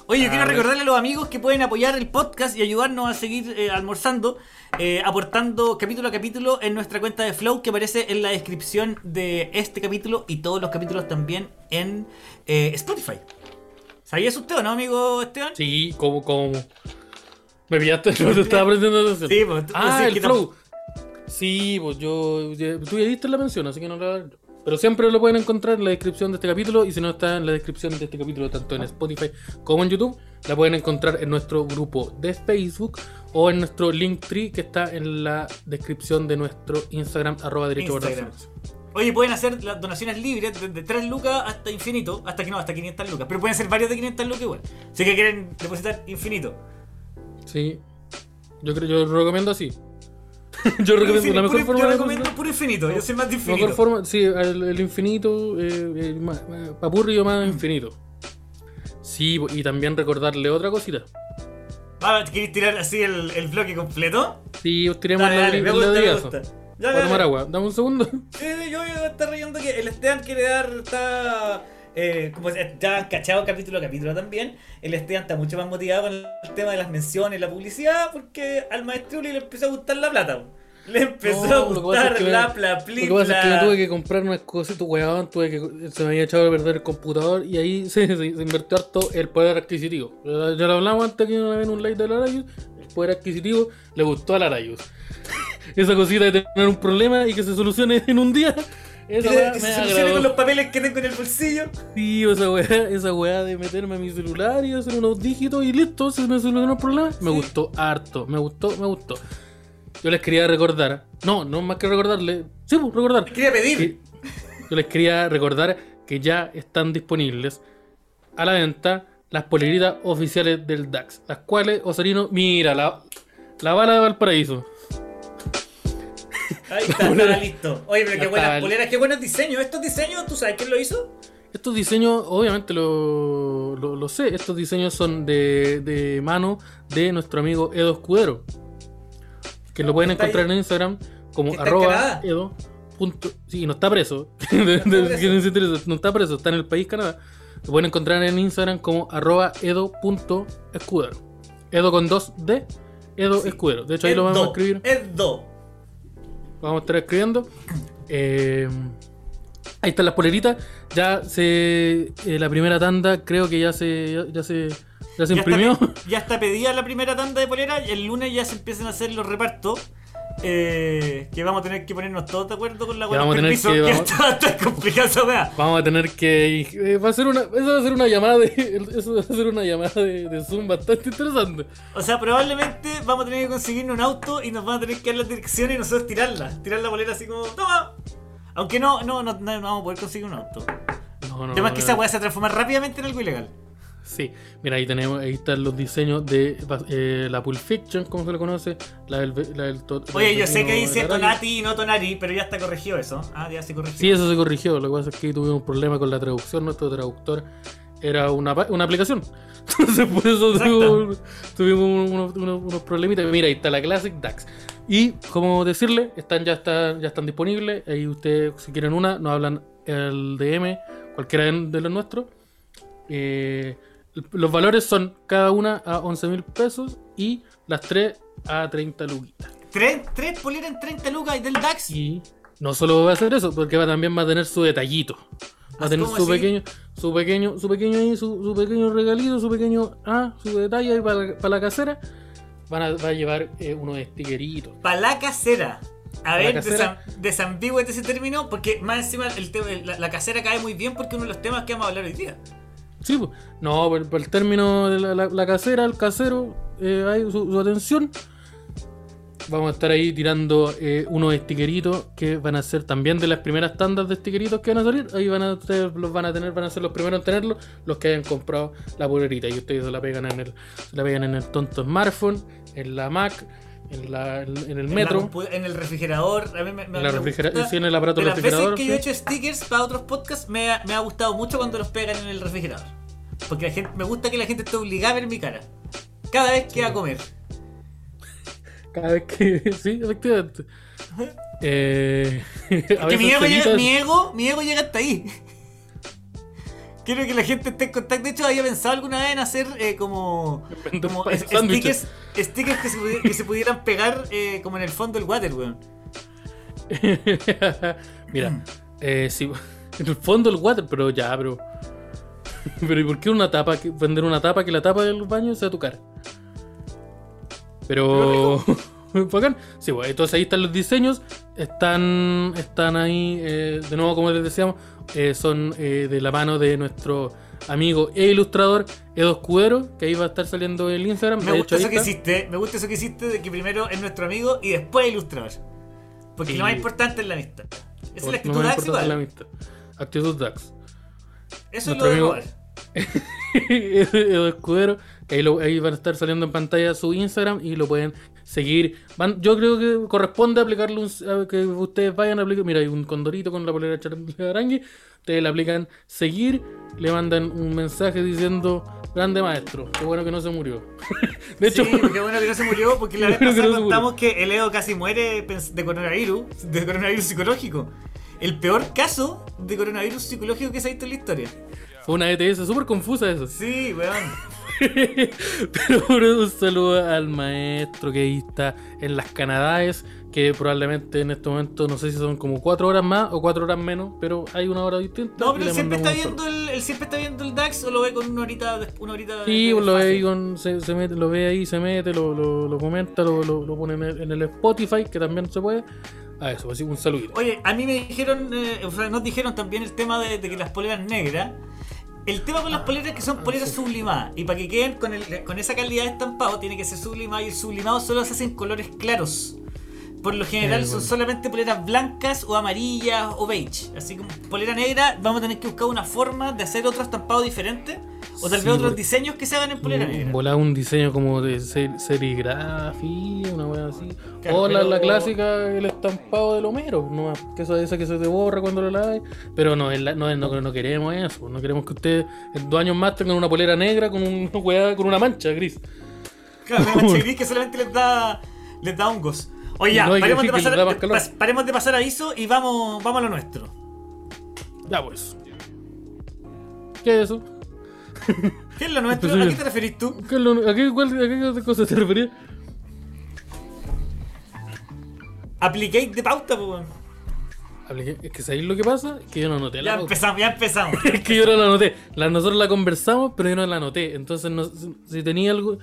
Oye, yo quiero A ver. recordarle a los amigos que pueden apoyar el podcast y ayudarnos a seguir eh, almorzando, eh, aportando capítulo a capítulo en nuestra cuenta de Flow que aparece en la descripción de este capítulo y todos los capítulos también en eh, Spotify. ¿Sabías usted o no, amigo Esteban? Sí, como, como. Me pillaste, <laughs> no te estaba aprendiendo atención. Sí, pues, Ah, el flow. Sí, pues yo. Tú ya diste la mención, así que no la. Pero siempre lo pueden encontrar en la descripción de este capítulo. Y si no está en la descripción de este capítulo, tanto en Spotify como en YouTube, la pueden encontrar en nuestro grupo de Facebook o en nuestro Linktree que está en la descripción de nuestro Instagram, arroba derecho Instagram. Oye, pueden hacer las donaciones libres desde 3 lucas hasta infinito, hasta que no, hasta 500 lucas. Pero pueden ser varios de 500 lucas igual. Si que quieren depositar infinito. Sí. Yo creo, yo lo recomiendo así. <laughs> yo recomiendo la mejor puro- forma yo recomiendo infinito, yo soy más de La infinito. mejor forma, sí, el, el infinito, eh, el ma- papurrio más infinito. Sí, y también recordarle otra cosita. Ah, ¿queréis tirar así el, el bloque completo? Sí, os tiremos Dale, la dale, me el gusta, me gusta. Ya, Voy a tomar agua, dame un segundo. Sí, yo voy a estar reyendo que el Esteban quiere dar, está, eh, como ya cachado capítulo a capítulo también, el Esteban está mucho más motivado con el tema de las menciones, la publicidad, porque al maestro le empezó a gustar la plata. Le empezó No, a lo gustar que la Lo plapli, que pasa es que me tuve que comprar unas cositas, weón, tuve que, se me había echado a perder el computador y ahí <laughs> se, se- se invirtió harto el poder adquisitivo. Ya, ya lo hablamos antes que una vez en un live de Larayus, el poder adquisitivo le gustó a Larayus. <laughs> Esa cosita de tener un problema y que se solucione en un día, esa weá que me se solucione con los papeles que tengo en el bolsillo. Sí, esa weá, esa weá de meterme a mi celular y hacer unos dígitos y listo, se me solucionó el problema. Me Sí. gustó harto, me gustó, me gustó. Yo les quería recordar, no, no más que recordarle, sí, pues recordar. Quería pedir. que- yo les quería recordar que ya están disponibles a la venta las poleritas oficiales del DAX, las cuales, Osarino, mira, la, la bala de Valparaíso. Ahí está, estaba listo. Oye, pero qué buenas está. poleras, qué buenos diseños. Estos diseños, ¿tú sabes quién lo hizo? Estos diseños, obviamente lo, lo, lo sé, estos diseños son de, de mano de nuestro amigo Edo Escudero. Que lo pueden Está encontrar ahí. en Instagram como está arroba. Edo. Punto, sí, no está preso. <laughs> <laughs> De- de- preso. no está preso, está en el país Canadá. Lo pueden encontrar en Instagram como arroba edo.escudero. Edo con dos D, Edo Sí. Escudero. De hecho, ahí lo vamos a escribir. Edo. Vamos a estar escribiendo. Eh, ahí están las poleritas. Ya se. eh, la primera tanda creo que ya se. Ya, ya se. Ya se Ya imprimió. está, ya está pedida la primera tanda de polera y el lunes ya se empiezan a hacer los repartos. Eh, que vamos a tener que ponernos todos de acuerdo con la Ya vamos a tener que- que vamos- está, está complicada esa weá. Vamos a tener que. eh, va a ser una. Eso va a ser una llamada de. <laughs> Eso va a ser una llamada de, de Zoom bastante interesante. O sea, probablemente vamos a tener que conseguirnos un auto y nos van a tener que dar las direcciones y nosotros tirarla. Tirar la bolera así como, ¡toma! Aunque no, no, no, no vamos a poder conseguir un auto. No, no, El tema es no, que esa weá se transforma rápidamente en algo ilegal. Sí, mira, ahí tenemos, ahí están los diseños de eh, la Pulp Fiction, como se le conoce, la del, la del Oye, yo sé que dice. Tonati y no Tonari, pero ya está corregido eso. Ah, ya se corrigió. Sí, eso se corrigió, lo que pasa es que tuvimos un problema con la traducción, nuestro traductor era una, una aplicación. <laughs> Entonces por eso tuvimos, tuvimos unos, unos- unos problemitas. Mira, ahí está la Classic DAX. Y como decirle, están ya están, ya están disponibles. Ahí ustedes, si quieren una, nos hablan el DM, cualquiera de de los nuestros. Eh, los valores son cada una a 11 mil pesos y las tres a 30 luquitas. ¿Tres, tres poleras en 30 lucas y del DAX? Y no solo va a hacer eso, porque va, también va a tener su detallito. Va a tener ¿Cómo su así? pequeño, su pequeño, su pequeño ahí, su, su pequeño regalito, su pequeño, ah, su detalle ahí para, la- para la casera. Van a, va a llevar eh, unos stickeritos. Para la casera. A ver, la casera. desam- desambigüete ese término, porque más encima el tema, la, la casera cae muy bien porque es uno de los temas que vamos a hablar hoy día. Sí. No, por, el término de la, la- la casera, el casero, eh, su, atención. Vamos a estar ahí tirando eh, unos stickeritos que van a ser también de las primeras tandas de stickeritos que van a salir. Ahí van a ustedes los van a tener, van a ser los primeros en tenerlos, los que hayan comprado la polerita. Y ustedes se la pegan en el, se la pegan en el tonto smartphone, en la Mac, en, la, en el metro. en el refrigerador. A mí me, me- la me refrigera- gusta- sí, en el aparato de las veces refrigerador, que yo he sí. hecho stickers para otros podcasts, me ha, me ha gustado mucho cuando los pegan en el refrigerador. Porque la gente, me gusta que la gente esté obligada a ver mi cara. Cada vez que va a comer. Cada vez que. <laughs> sí, efectivamente. Eh, <laughs> Que ego, llega, mi, ego, mi ego llega hasta ahí. Quiero que la gente esté en contacto. De hecho, había pensado alguna vez en hacer eh, como, como sándwiches. stickers, stickers que, se pudi- que se pudieran pegar eh, como en el fondo del water, weón. <laughs> Mira, eh, sí, <laughs> en el fondo el water, pero ya, pero. <laughs> Pero ¿y por qué una tapa? que- Vender una tapa que la tapa del baño sea tu cara. Pero. Bacán. Sí, bueno, entonces ahí están los diseños. Están. Están ahí. eh, de nuevo, como les decíamos. Eh, son eh, de la mano de nuestro amigo e ilustrador Edo Escudero. Que ahí va a estar saliendo el Instagram. Me gusta eso que hiciste. Me gusta eso que hiciste de que primero es nuestro amigo y después ilustrador. Porque Sí. lo más importante es la amistad. Esa es la actitud Dax la amistad. Actitud Dax. Eso es lo amigo-. <laughs> Edo Escudero, que ahí, lo- ahí van a estar saliendo en pantalla su Instagram y lo pueden seguir. Van, yo creo que corresponde aplicarle un, a que ustedes vayan a aplicar. Mira, hay un condorito con la polera de Arangui. Ustedes le aplican seguir, le mandan un mensaje diciendo grande maestro, qué bueno que no se murió. <laughs> de hecho, Sí, qué bueno que no se murió, porque la <laughs> vez pasada no contamos que el Edo casi muere de coronavirus, de coronavirus psicológico. El peor caso de coronavirus psicológico que se ha visto en la historia. Fue una ETS súper confusa eso. Sí, weón. <laughs> Pero un saludo al maestro que ahí está en las Canadades, que probablemente en este momento no sé si son como cuatro horas más o cuatro horas menos, pero hay una hora distinta. No, pero él siempre está viendo el, él siempre está viendo el DAX o lo ve con una horita de, una horita de- Sí, de pues lo ve ahí con, se, se mete, lo ve ahí, se mete, lo, lo, lo comenta, lo, lo, lo pone en el, en el Spotify, que también se puede. A eso, así un saludito. Oye, a mí me dijeron, eh, o sea, nos dijeron también el tema de, de que las poleras negras. El tema con las poleras es que son poleras sublimadas. Y para que queden con, el, con esa calidad de estampado, tiene que ser sublimado. Y el sublimado solo se hace en colores claros. Por lo general son solamente poleras blancas o amarillas o beige. Así como polera negra, vamos a tener que buscar una forma de hacer otro estampado diferente. O tal Sí, vez otros diseños que se hagan en polera negra. Volaba un diseño como de ser- serigrafía, una wea así. Claro, o la, la clásica, el estampado del Homero, no que esa, esa que se te borra cuando lo lavas. Pero no, no, no, no queremos eso, no queremos que ustedes en dos años más tengan una polera negra con, un, <laughs> con una mancha gris. Claro, una mancha <laughs> gris que solamente les da, les da hongos. Oye, ya, No, paremos, de pasar, paremos de pasar aviso y vamos, vamos a lo nuestro. Ya pues. ¿Qué es eso? ¿Qué es lo nuestro? ¿A qué te referís tú? ¿Qué es lo- ¿A qué, cuál- a qué cosa se refería? Aplicate de pauta, pues, Es que ¿sabéis lo que pasa? Que yo no anoté la Ya pauta. empezamos, ya empezamos. <laughs> Es que yo no la anoté. La, nosotros la conversamos, pero yo no la anoté. Entonces, no- si, si tenía algo.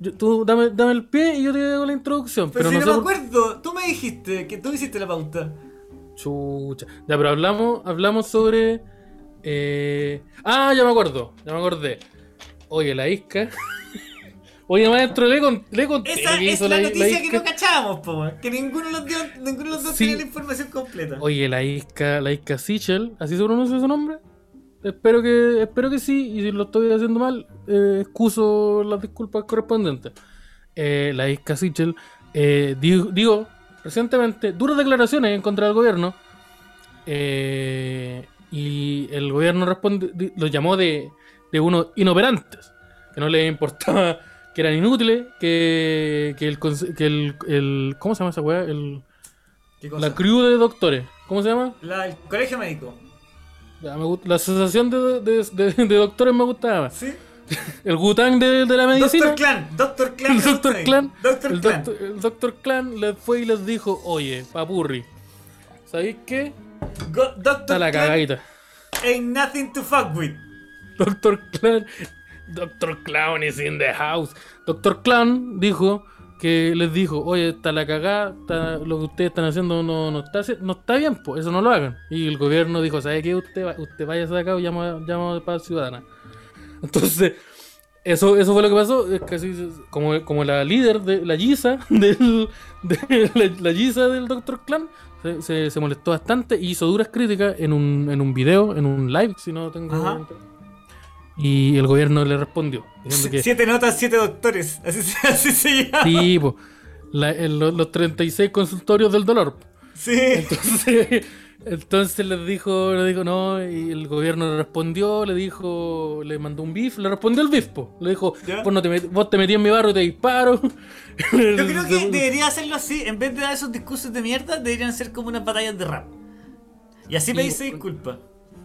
Yo- tú dame, dame el pie y yo te hago la introducción. Pero, Pero, si no, no me por- acuerdo, tú me dijiste que tú hiciste la pauta. Chucha. Ya, pero hablamos, hablamos sobre. eh, Ah, ya me acuerdo. Ya me acordé. Oye, la isca. <laughs> Oye, maestro, le, con, le conté Esa que es hizo la, noticia que no cachábamos, po. Que ninguno de los dos, ninguno de los dos Sí. tenía la información completa. Oye, la isca, la isca Sichel, ¿así se pronuncia su nombre? Espero que, espero que sí, y si lo estoy haciendo mal, eh, excuso las disculpas correspondientes. Eh, la isca Sichel, eh, digo, digo, recientemente, duras declaraciones en contra del gobierno, eh, y el gobierno responde, los llamó de, de unos inoperantes, que no les importaba, <laughs> que eran inútiles, que, que, el, que el, el- ¿cómo se llama esa weá? El, la crew de doctores, ¿cómo se llama? La- el colegio médico. Ya, me gusta- la asociación de, de- de- de doctores me gustaba. ¿Sí? El Gutang de, de la medicina. Doctor Clan, Doctor Clan. el Doctor Clan. Doctor el, Clan. doctor, el Doctor Clan le fue y les dijo, oye, papurri, ¿sabéis qué? Go- Doctor Está la Clan cagadita. ain't nothing to fuck with. Doctor Clan. Doctor Clown is in the house. Doctor Clown dijo que les dijo, oye, está la cagada, está- lo que ustedes están haciendo no, no, está, no está bien, pues eso no lo hagan. Y el gobierno dijo, ¿sabe qué? Usted, va- usted vaya de acá o llama, llama a paz ciudadana. <laughs> Entonces, eso, eso fue lo que pasó. Es que como, como la líder de la Giza, <laughs> del, de la, la Giza del Doctor Clan, se, se- se molestó bastante y hizo duras críticas en un, en un video, en un live, si no tengo. Ajá. Y el gobierno le respondió. Diciendo que, Siete notas, siete doctores. <laughs> Así se, así se llama. sí, po, la- el- los, los 36 consultorios del dolor. Sí. Entonces, <laughs> entonces les dijo, le dijo no, y el gobierno le respondió, le dijo, le mandó un bif, le respondió el bif, po. le dijo, vos, no te met- vos te metí en mi barro y te disparo. <laughs> Yo creo que debería hacerlo así. En vez de dar esos discursos de mierda, deberían ser como unas batallas de rap. Y así Sí, pedirse bueno. disculpas.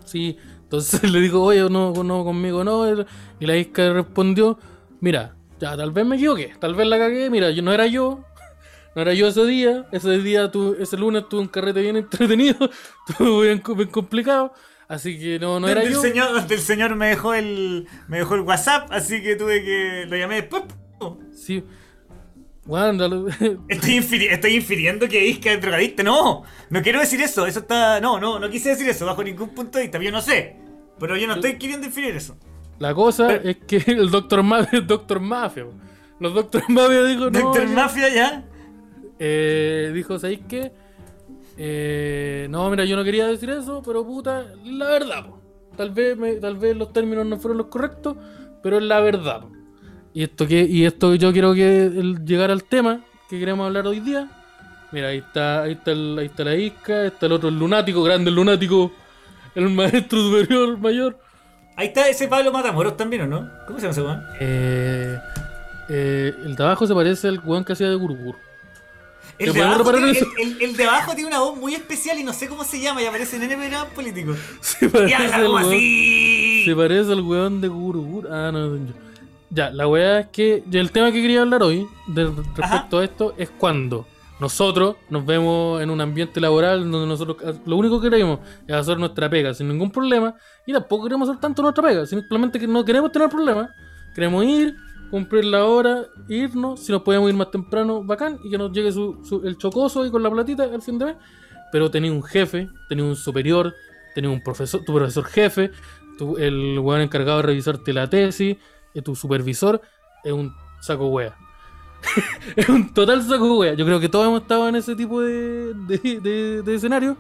Sí, entonces <laughs> le dijo, oye, no, no, conmigo no, y la isca respondió, mira, ya, tal vez me equivoqué, tal vez la cagué, mira, yo no era yo. <laughs> No era yo ese día, ese día, tu, ese lunes tuve un carrete bien entretenido, <laughs> estuvo bien, co- bien complicado, así que no, no era yo. señor, donde el señor me dejó el me dejó el WhatsApp, así que tuve que lo llamé después. Sí. Bueno, <laughs> Estoy, infiri- estoy infiriendo que Isca es drogadicta. No, no quiero decir eso. Eso está. No, no, no quise decir eso bajo ningún punto de vista. Yo no sé. Pero yo no estoy queriendo inferir eso. la cosa Pero- es que el doctor Mafia <laughs> es doctor Mafia. Los doctor Mafia dijo, no, Doctor Mafia ya. eh, dijo, ¿sabéis qué? Eh, no, mira, yo no quería decir eso, pero puta, la verdad, po. Tal vez, me- tal vez los términos no fueron los correctos, pero es la verdad. po. Y esto que, y esto yo quiero que el- llegar al tema que queremos hablar hoy día. Mira, ahí está, ahí está, el- ahí está la isca, está el otro el lunático, grande el lunático, el maestro superior mayor. Ahí está ese Pablo Matamoros también, ¿o no? ¿Cómo se llama ese weón? Eh, eh, el de abajo se parece al weón que hacía de Gurgur. El ¿Te de, abajo tiene, eso? el, el- el de abajo tiene una voz muy especial y no sé cómo se llama y aparece en N programa político. <laughs> Se parece al weón- así. Se parece al weón de Gurgur. Ah, no, yo. Ya, la weá es que. el tema que quería hablar hoy, de- respecto a esto, es cuando nosotros nos vemos en un ambiente laboral donde nosotros lo único que queremos es hacer nuestra pega sin ningún problema. Y tampoco queremos hacer tanto nuestra pega, simplemente que no queremos tener problemas. Queremos ir, cumplir la hora, irnos. Si nos podemos ir más temprano, bacán. Y que nos llegue su, su- el chocoso ahí con la platita al fin de mes. Pero tenés un jefe, tenés un superior, tenés un profesor, tu profesor jefe, tu- el weón encargado de revisarte la tesis, tu supervisor, es un saco wea. <laughs> es un total saco wea. Yo creo que todos hemos estado en ese tipo de, de, escenario.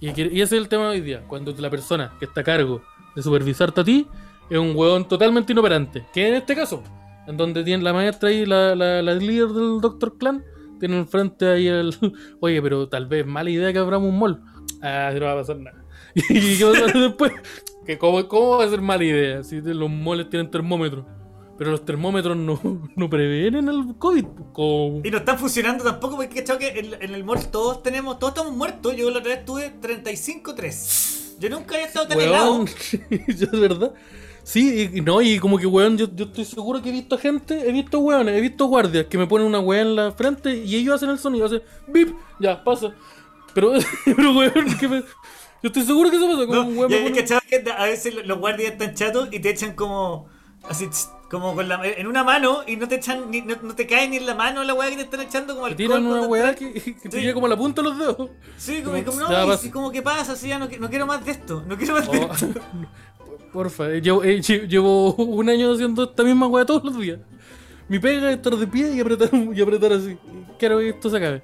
Y, ese es el tema de hoy día. Cuando la persona que está a cargo de supervisarte a ti es un weón totalmente inoperante. Que en este caso, en donde tiene la maestra y la, la, líder del Doctor Clan, tiene enfrente ahí el. <laughs> Oye, pero tal vez mala idea que abramos un mall. Ah, no va a pasar nada. <laughs> ¿Y qué va a pasar después? Que cómo, ¿Cómo va a ser mala idea si los malls tienen termómetros? Pero los termómetros no, <laughs> no previenen el COVID. ¿Cómo? Y no están funcionando tampoco porque cachado que en, en el mall todos tenemos, todos estamos muertos. Yo la otra vez tuve 35-3. Yo nunca había estado tan helado. <laughs> Yo de verdad. Sí, y, y no, y como que, weón, yo, yo estoy seguro que he visto gente, he visto weones, he visto guardias que me ponen una weá en la frente y ellos hacen el sonido, hacen bip, ya, pasa. Pero, <laughs> pero weón, que me- yo estoy seguro que eso pasa, como No, un weón y cachado que a veces los guardias están chatos y te echan como. Así, como con la, en una mano y no te echan ni, no, no te cae ni en la mano la weá que te están echando como al tiran una weá que, que te Sí. llega como a la punta de los dedos. Sí, como, como, como no, y como que pasa, así ya no, no quiero más de esto, no quiero más de Oh, esto. <laughs> porfa, eh, llevo, eh, lle- llevo un año haciendo esta misma weá todos los días. Mi pega es estar de pie y apretar, <laughs> y apretar así. Quiero que esto se acabe.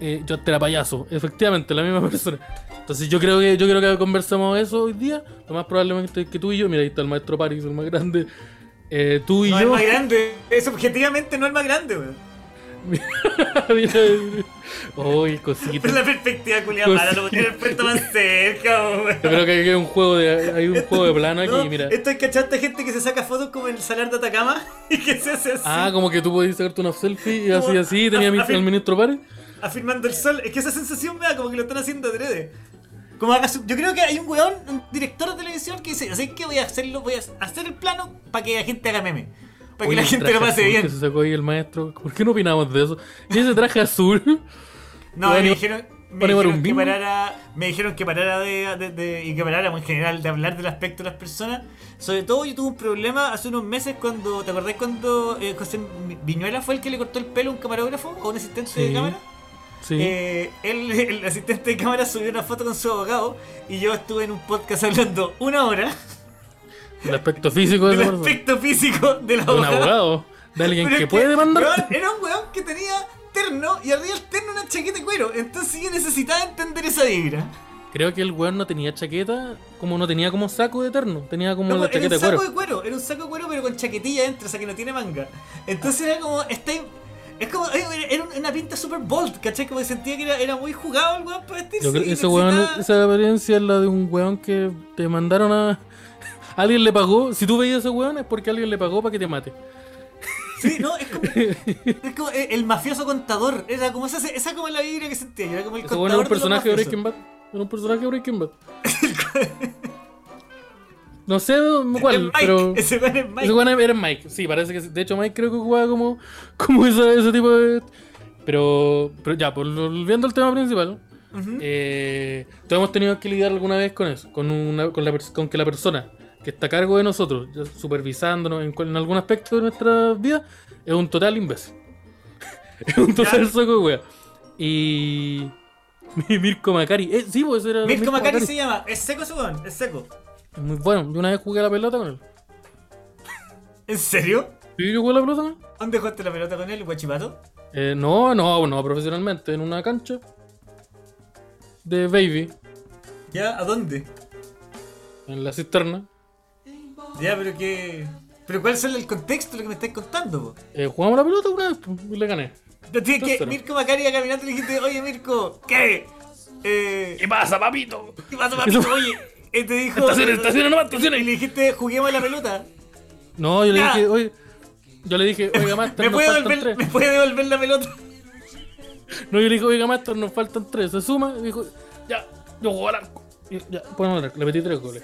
Eh, yo era payaso, efectivamente, la misma persona. Entonces yo creo que yo creo que conversamos eso hoy día. Lo más probablemente es que tú y yo, mira, ahí está el maestro Paris, el más grande. Eh, tú y No es yo. más grande, es objetivamente no es más grande, weón. <laughs> mira, Uy, cosita. Pero la perspectiva culiada mala, lo poner el puesto más cerca, weón. Yo creo que hay un juego de, hay un juego de plano aquí, No, mira. Esto es cacharte gente que se saca fotos como en el salar de Atacama <laughs> y que se hace así, Ah, como que tú podías sacarte una selfie y así, así, tenía mi- a- a- el ministro Paris. afirmando el sol. Es que esa sensación me da como que lo están haciendo adrede. Como haga su- Yo creo que hay un weón, un director de televisión que dice, así que voy a hacerlo, voy a hacer el plano para que la gente haga meme. Para que la gente lo pase bien. Que se sacó ahí el maestro. ¿Por qué no opinamos de eso? ¿Y ese traje azul? No, me dijeron, me que parara, me dijeron que parara de, de- de- y que paráramos en general de hablar del aspecto de las personas. Sobre todo yo tuve un problema hace unos meses cuando, ¿te acordás cuando eh, José Viñuela fue el que le cortó el pelo a un camarógrafo o un asistente de cámara? Sí. Eh, él, <laughs> el asistente de cámara subió una foto con su abogado y yo estuve en un podcast hablando una hora el aspecto físico de del aspecto físico del De un abogado. abogado. De alguien Pero que puede demandar. era un weón que tenía terno y arriba del terno una chaqueta de cuero. Entonces yo necesitaba entender esa vibra. Creo que el weón no tenía chaqueta, como no tenía como saco de terno. Tenía como No, la era chaqueta un de saco cuero. de cuero, era un saco de cuero pero con chaquetilla dentro, o sea que no tiene manga. Entonces era como, está, es como, era una pinta super bold, ¿cachai? Como que sentía que era, era muy jugado el weón para vestirse. Yo creo y que ese weón, esa apariencia es la de un weón que te mandaron a. <laughs> Alguien le pagó. Si tú veías a ese weón es porque alguien le pagó para que te mate. Sí, no, es como, <laughs> es como el, el mafioso contador, era como esa, esa como la vibra que sentía, era como el Ese contador era un de personaje de mafiosos. Breaking Bad. Era un personaje de Breaking Bad. <laughs> no sé cuál, pero. <laughs> ese weón es Mike. Ese weón era Mike. Sí, parece que. sí. De hecho, Mike creo que jugaba como, <laughs> como ese, ese tipo de. Pero, pero ya, pues, volviendo al tema principal. Eh, todos hemos tenido que lidiar alguna vez con eso. Con, una, con, la, con que la persona que está a cargo de nosotros, supervisándonos en, algún aspecto de nuestra vida, es un total imbécil. <laughs> es un total Ya. saco de wea. Y. Mi- Mirko Macari. Eh, sí, pues era. Mirko Macari se llama, es seco ese weón, es seco. Es Muy bueno. Yo una vez jugué a la pelota con él. ¿En serio? ¿Sí, yo jugué a la pelota con él? ¿Dónde jugaste la pelota con él, guachipato? Eh, no, no, no, profesionalmente, en una cancha de baby, ¿Ya? ¿A dónde? en la cisterna. Ya, pero que... ¿Pero cuál es el contexto de lo que me estáis contando, po? Eh, jugamos la pelota una vez pues, y le gané. No, tiene que Entonces, Mirko Macari iba caminando y le dijiste, oye Mirko, ¿qué? Eh, ¿Qué pasa, papito? ¿Qué pasa, <laughs> papito? Oye, eh, te dijo... Estaciones, estaciones nomás, estaciones. Y le dijiste, juguemos la pelota. No, yo le dije, oye, yo le dije, oiga, <laughs> Master, ¿Me nos puede, faltan devolver, tres. ¿Me puede devolver la pelota? <laughs> No, yo le dije, oiga, Master, nos faltan tres. Se suma y dijo, ya, yo juego al arco. Y ya, ponemos al arco. Le metí tres goles.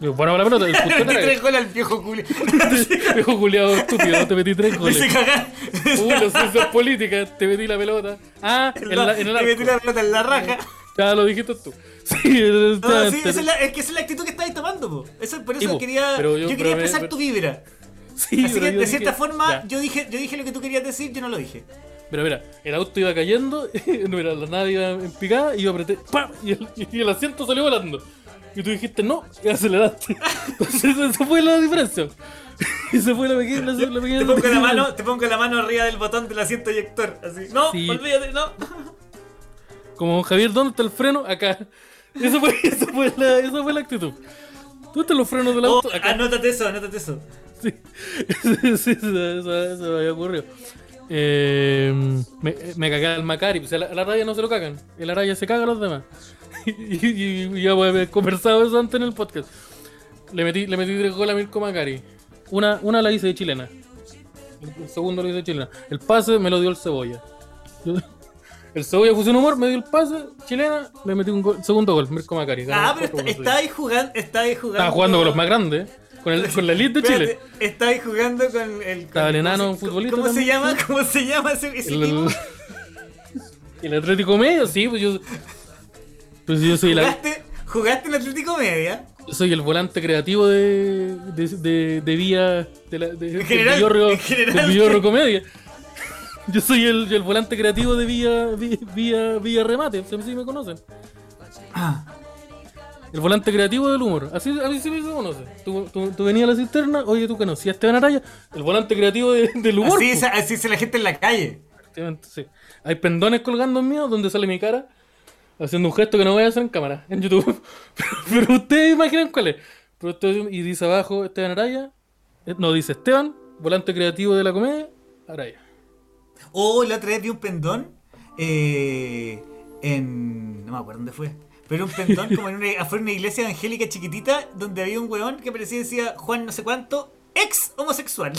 Digo, bueno, la pelota, el Le <laughs> metí tres goles al viejo Julio. Viejo culiado estúpido, te metí tres goles. cagar. Uy, los ciencias políticas, te metí la pelota. Ah, en, la- en el Le metí la pelota en la raja. Ya lo dijiste tú. <laughs> Sí, No, sí, esa es, la, es que esa es la actitud que estabas tomando, po. Eso, por eso po, quería. yo, yo- quería expresar pero- tu vibra. <laughs> Sí, Así que de cierta dije- forma, ya. yo dije, yo dije lo que tú querías decir, yo no lo dije. Pero mira, el auto iba cayendo, <laughs> no mira, la nave iba en picada y yo apreté ¡pam! Y el, y el asiento salió volando. Y tú dijiste no y aceleraste. Entonces esa fue la diferencia. Esa fue la pequeña, la, la pequeña Te pongo la mano, te pongo la mano arriba del botón del asiento eyector. Así. No, Sí. olvídate, no. Como Javier, ¿dónde está el freno? Acá. Esa fue, <laughs> esa fue, la, esa fue la actitud. ¿Dónde están los frenos del Oh, auto? Acá. anótate eso, anótate eso. <laughs> Sí, sí, eso, eso- eso me había ocurrido. Eh, me, me cagué al Macari, pues a la, a la raya no se lo cagan. Y la raya se caga a los demás. <laughs> Y, y- y ya pues, he conversado eso antes en el podcast. Le metí, le metí tres goles a Mirko Macari. Una, una la hice de chilena. El segundo lo hice de chilena. El pase me lo dio el cebolla. El cebolla puso un humor, me dio el pase, chilena, le metí un gol- segundo gol, Mirko Macari. Ah, pero está, está ahí jugando, está ahí jugando. Estaba jugando con los más grandes. Con, el, con la elite de Chile. Espérate, Estabas jugando con el. Estaba el enano, ¿cómo un futbolista ¿Cómo se llama? ¿Cómo se llama ese, ese El, equipo? <laughs> el Atlético Medio, sí, pues yo. Pues yo soy, la, ¿Jugaste, ¿Jugaste en Atlético Media? soy el volante creativo de, de, de, de Vía. De la, de, del general, Villorrio- en general, del Villorrio Comedia. <laughs> Yo soy el, el volante creativo de Vía, Vía, Vía Remate, si me conocen. Ah. El volante creativo del humor. Así, así se me conoce. Tú, tú, tú venías a la cisterna, oye, tú conocías a Esteban Araya, el volante creativo de- del humor. Así, dice, así la gente en la calle. Sí. Hay pendones colgando en mío donde sale mi cara haciendo un gesto que no voy a hacer en cámara, en YouTube. <laughs> Pero ustedes imaginan cuál es. Pero y dice abajo Esteban Araya. eh, No, dice Esteban, volante creativo de la comedia, Araya. Oh, la otra vez vi un pendón eh, en. No me acuerdo dónde fue. Pero un pendón como en una, <laughs> afuera una iglesia evangélica chiquitita donde había un weón que parecía decía Juan no sé cuánto, ex homosexual. <laughs>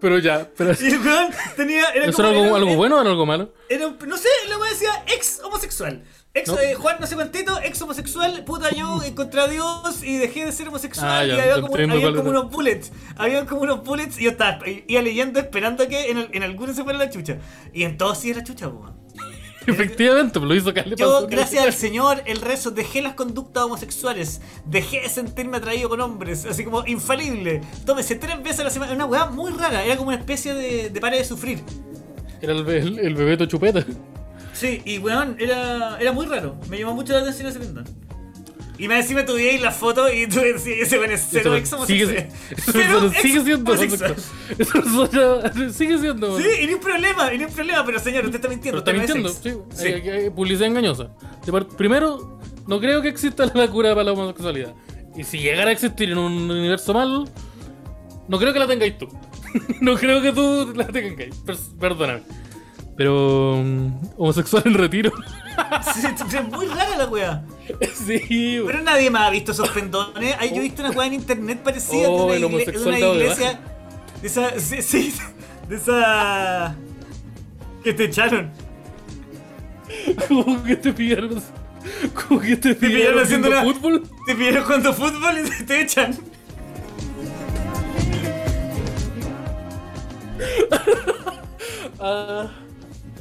Pero ya, pero Y el weón tenía. Era ¿Eso como- era algo, era- algo bueno o era algo malo? Era un- no sé, la weá decía ex homosexual. Ex, No. eh, Juan no sé cuantito, ex homosexual, puta yo encontré a Dios y dejé de ser homosexual Ah, ya, y había como, había unos bullets, había como unos bullets y yo estaba, iba leyendo esperando que en, el- en alguno se fuera la chucha. Y en todos sí era chucha, po. <laughs> Efectivamente, pues lo hizo Carle Yo, gracias al Señor, el rezo, dejé las conductas homosexuales, dejé de sentirme atraído con hombres, así como infalible. Tómese tres veces a la semana, una weá muy rara, era como una especie de, de pare de sufrir. Era el, el, el bebeto chupeta. Sí, y weón, era, era muy raro. Me llamó mucho la atención ese pendón. Y me encima tú veías la foto y tú decías, ese weón es cero ex sigue, homosexual. <laughs> sigue siendo sigue siendo Sí, y ni un problema, y ni un problema, pero señor, usted está mintiendo. Pero está mintiendo, sí. Sí. Hay- hay- hay publicidad engañosa. Primero, no creo que exista la cura para la homosexualidad. Y si llegara a existir en un universo mal, no creo que la tengáis tú. <laughs> no creo que tú la tengáis. Per- Perdóname. Pero. mm, homosexual en retiro. <laughs> Sí, es muy rara la weá. sí. Pero nadie más ha visto esos pendones. Ahí yo he visto una weá en internet parecida Oh, de, una igle- de iglesia. De esa. Sí, sí, de esa. Que te echaron. Como que te pillaron. Como que te pillaron pillaron haciendo una- fútbol. Te pidieron jugando fútbol y te echan. <laughs> Ah,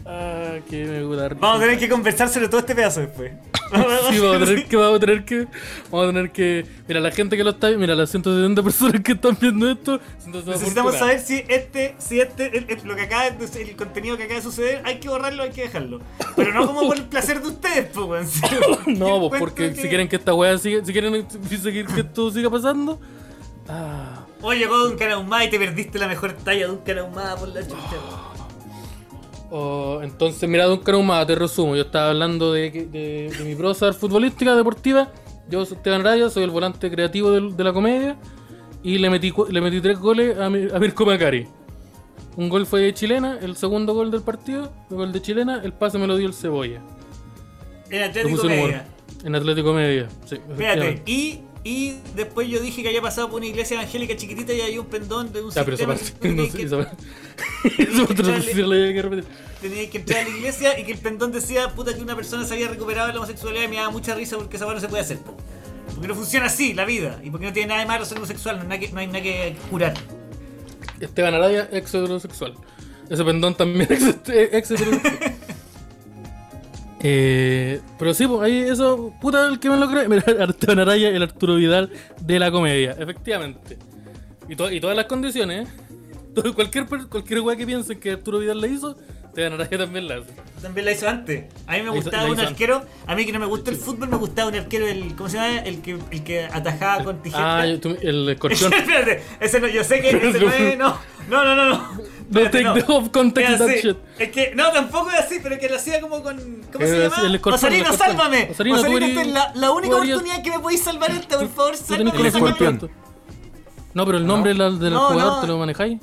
ah, que me gusta. Vamos a tener que conversar sobre todo este pedazo después. <laughs> Sí, vamos a tener que, vamos a tener que, vamos a tener que, mira, la gente que lo está, mira, las 170 personas que están viendo esto, Necesitamos saber si este, si este, el, el- lo que acaba el contenido que acaba de suceder, hay que borrarlo, hay que dejarlo. Pero no como por el placer de ustedes, <laughs> pues, No, pues porque que- si quieren que esta weá siga, si quieren seguir que esto siga pasando, ah, Oye, llegó Duncan Ahumada y te perdiste la mejor talla de Duncan Ahumada por la chucha. Oh, entonces mira, Duncan Ahumada, te resumo, yo estaba hablando de, que- de, de mi prosa futbolística, deportiva, yo soy Esteban Raya, soy el volante creativo de, la comedia, y le metí, cu- le metí tres goles a, mi- a Mirko Macari. Un gol fue de chilena, el segundo gol del partido, el gol de chilena, el pase me lo dio el Cebolla. En Atlético. Media. En Atlético Media, sí. Efectivamente. y, y después yo dije que había pasado por una iglesia evangélica chiquitita y había un pendón de un Ya, pero sistema tenía sé, que- <laughs> no tenía que entrar a la iglesia y que el pendón decía puta que una persona se había recuperado de la homosexualidad y me daba mucha risa porque esa no se puede hacer. po. Porque no funciona así la vida y porque no tiene nada de malo ser homosexual, no hay nada nada que curar. Esteban Araya, ex heterosexual. Ese pendón también <laughs> ex, ex heterosexual. Eh, pero sí, pues ahí eso, puta, el que me lo cree. <laughs> Mira, Esteban Araya, el Arturo Vidal de la comedia, efectivamente. Y, to- y todas las condiciones, ¿eh? <laughs> Todo- cualquier, cualquier weá que piensen que Arturo Vidal la hizo, Esteban Araya también la hace. También la hizo antes. A mí me La gustaba un antes. arquero, a mí que no me gusta el fútbol, me gustaba un arquero, el, ¿cómo se llama? El que, el que atajaba con tijera. Ah, el escorpión. <laughs> Espérate, ese no, yo sé que ese no es, no, no, no, no, no. No Espérate, take the off context Es that así. shit. Es que, no, tampoco es así, pero que lo hacía como con, ¿cómo se Es llama? el escorpión, Osarino, el escorpión. sálvame. Osarino, esta es la, la única oportunidad que me podéis salvar esta, por favor, sálvame. conocimiento escorpión. No, pero el nombre del- del No, jugador no. te lo manejáis.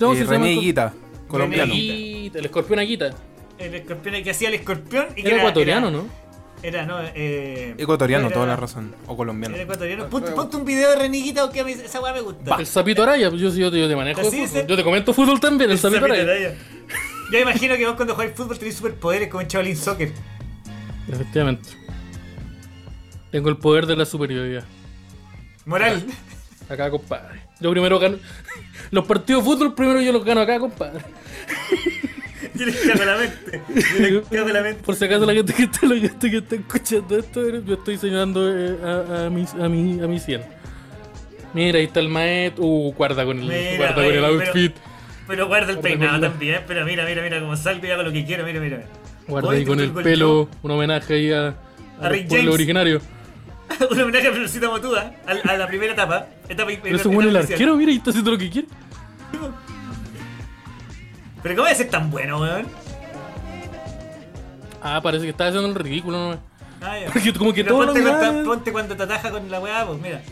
No, Eh, si se René Higuita, colombiano. René Aguita, El escorpión Aguita. El escorpión que hacía el escorpión y que Era ecuatoriano, era- ¿no? Era, no, eh. Ecuatoriano, era- toda la razón. O colombiano. Era ecuatoriano. Ponte, ponte un video de Reniguita mí esa weá me gusta. El sapito Araya, pues yo, yo, yo te manejo Así Yo te comento fútbol también, el, Sapito Araya. Araya. Yo imagino que vos cuando jugáis fútbol tenéis superpoderes como en Shaolin Soccer. Efectivamente. Tengo el poder de la superioridad. Moral. Acá, compadre. Yo primero gano. Los partidos de fútbol primero yo los gano acá, compadre. La mente. La mente. Por si acaso la gente que está, la gente que está escuchando esto, yo estoy señalando eh, a, a, mi, a, mi, a mi 100. Mira, ahí está el maestro. Uh, guarda con el, Mira, guarda con el outfit. Pero guarda el Guarda peinado también. Pero mira, mira, mira cómo salgo y hago lo que quiero. Mira, mira. Guarda ahí con el pelo. Un homenaje ahí a, A a James. originarios. <laughs> Un homenaje a Florcita Motúa. A, a la primera etapa. etapa Pero bueno el arquero, mira, y está haciendo lo que quiere. <laughs> Pero ¿cómo va a ser tan bueno, weón? Ah, parece que está haciendo el ridículo, ¿no? Ah, ya. Porque como que Pero todo ponte, cuando, demás- ponte cuando te ataja con la weá, pues mira.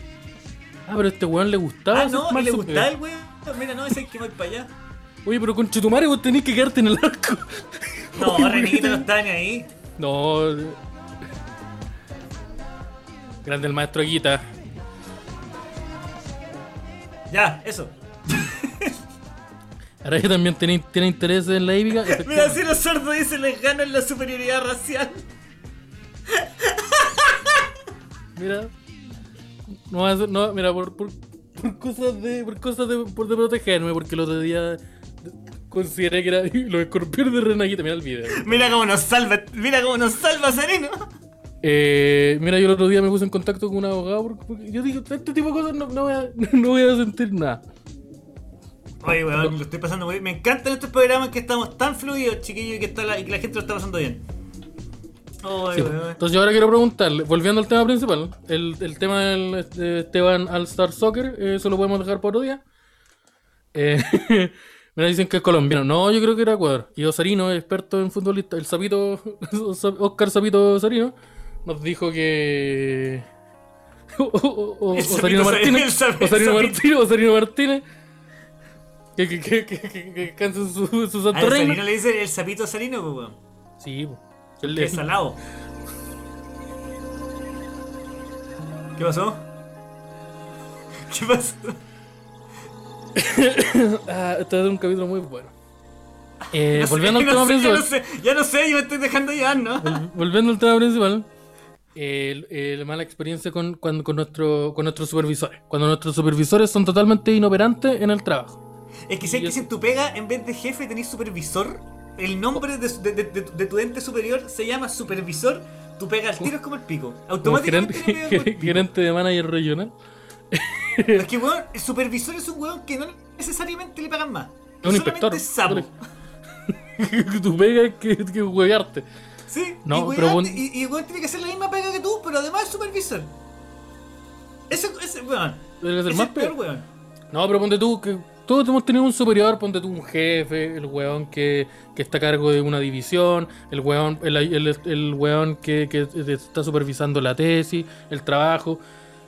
Ah, pero a este weón le gustaba. Ah, no, mal le gustaba el weón. Mira, no, ese es el que voy para allá. Oye, pero con Chetumare vos tenés que quedarte en el arco. No, <laughs> Renito no está ni ahí. No. Grande el maestro Aguita. Ya, eso. Ahora que también tiene, tiene interés en la hípica. <laughs> Mira, si los sordos dicen les ganan la superioridad racial. Mira. No a no, mira, por, por, por cosas de. Por cosas de, por de protegerme, porque el otro día consideré que era <laughs> los escorpiones de Renaguita. Mira el video. Mira cómo nos salva, mira cómo nos salva Sereno. Eh, mira, yo el otro día me puse en contacto con un abogado porque, porque yo digo, este tipo de cosas no, no voy, a, <laughs> no voy a sentir nada. Oye, weón, lo estoy pasando muy bien. Me encantan estos programas que estamos tan fluidos, chiquillos, y que, está la, y que la gente lo está pasando bien. Oye, Sí, weón. Entonces yo ahora quiero preguntarle, volviendo al tema principal, el, el tema del de Esteban All Star Soccer, eh, eso lo podemos dejar por otro día. Eh, <laughs> mira, dicen que es colombiano. No, yo creo que era Ecuador. Y Osarino, experto en futbolista, el sapito, <laughs> Oscar Sapito Osarino, nos dijo que... <laughs> O- o- o- El Osarino Martínez, Osarino. Martínez, Osarino Martínez, que, que, que, que, que, su, su santo reino. Salino le dice el sapito Salino, pues, weón. Sí, po. El- es salado. ¿Qué pasó? ¿Qué pasó? <coughs> Ah, este es un capítulo muy bueno. Eh, <laughs> No sé, volviendo al no tema sé, ya principal. no sé, ya no sé, yo me estoy dejando llevar, ¿no? vol- Volviendo al tema principal. eh, eh, la mala experiencia con, cuando- con, nuestro, con nuestros supervisores. Cuando nuestros supervisores son totalmente inoperantes en el trabajo. Es que si hay que si en tu pega, en vez de jefe, tenés supervisor. El nombre de, de- de- de- de tu ente superior se llama supervisor. Tu pega al tiro es como el pico. Automáticamente gerente, el pico. <laughs> gerente de manager regional. Es que, weón, el supervisor es un weón que no necesariamente le pagan más. Es un inspector. Es sapo. <laughs> tu pega es que, que huevearte. Sí, No, y, pero weón, pon- y, y weón tiene que hacer la misma pega que tú, pero además es supervisor. Ese, ese weón. Debe ser Es más el peor, peor. weón. No, pero ponte tú, que todos hemos tenido un superior, ponte tú un jefe, el weón que, que está a cargo de una división, el weón, el, el, el weón que, que está supervisando la tesis, el trabajo,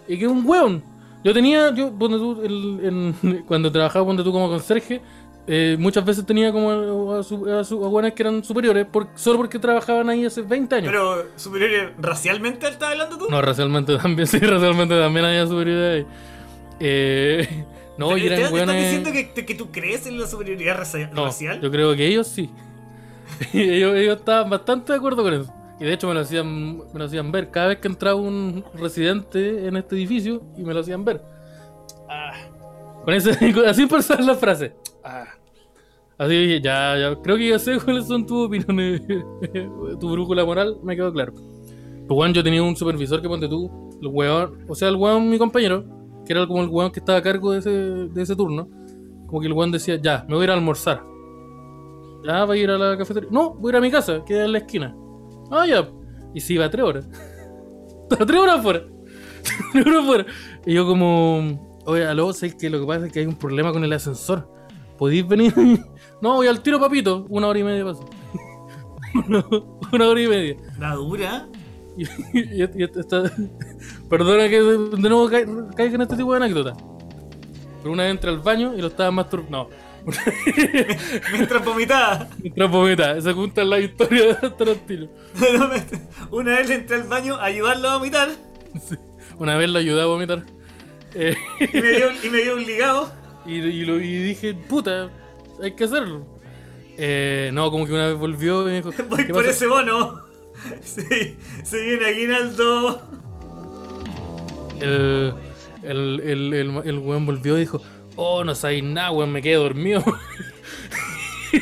y que es un weón. Yo tenía, yo, ponte tú, el- en- <laughs> cuando trabajaba, ponte tú como conserje, eh, muchas veces tenía como a, su, a, su- a weones que eran superiores, por- solo porque trabajaban ahí hace 20 años. Pero, superior, ¿racialmente estás hablando tú? No, racialmente también, <laughs> sí, racialmente también había superioridad ahí. Eh, no, y ¿Te- te- eran ¿Estás diciendo que, que tú crees en la superioridad racia- No, racial? yo creo que ellos sí. <laughs> ellos, ellos estaban bastante de acuerdo con eso. Y de hecho me lo hacían me lo hacían ver cada vez que entraba un residente en este edificio y me lo hacían ver. Ah. Con ese, <laughs> así empezaba la frase. Ah. Así dije, ya, ya, creo que ya sé cuáles son tus opiniones. <laughs> tu brújula moral me quedó claro. Pues weón, yo tenía un supervisor que ponte tú, el weón, o sea, el weón, mi compañero, que era como el weón que estaba a cargo de ese, de ese turno, como que el weón decía, ya, me voy a ir a almorzar. Ya, va a ir a la cafetería. No, voy a ir a mi casa, queda en la esquina. Ah, ya. Y se iba a tres horas. <laughs> A tres horas afuera. <laughs> tres horas afuera. Y yo como, oye, aló, sé que lo que pasa es que hay un problema con el ascensor. ¿Podéis venir? <laughs> no, voy al tiro, papito. Una hora y media una, una hora y media. La dura. Y, y- y esta- Perdona que de nuevo ca- caiga en este tipo de anécdota. Pero una vez entré al baño y lo estaba masturbando. No. <laughs> Mientras vomitaba. Mientras vomita. Esa cuenta la historia de Tarantino. Una vez le entré al baño a ayudarlo a vomitar Sí. Una vez lo ayudé a vomitar. Eh, y me dio, y me dio un ligado. y, y lo- y dije, puta, hay que hacerlo. Eh, no, como que una vez volvió y me dijo, Voy ¿qué por pasa? ese bono. <laughs> Sí, se viene aguinaldo. Eh, el, el, el, el weón volvió y dijo, oh, no sabéis nada, weón, me quedé dormido. <laughs>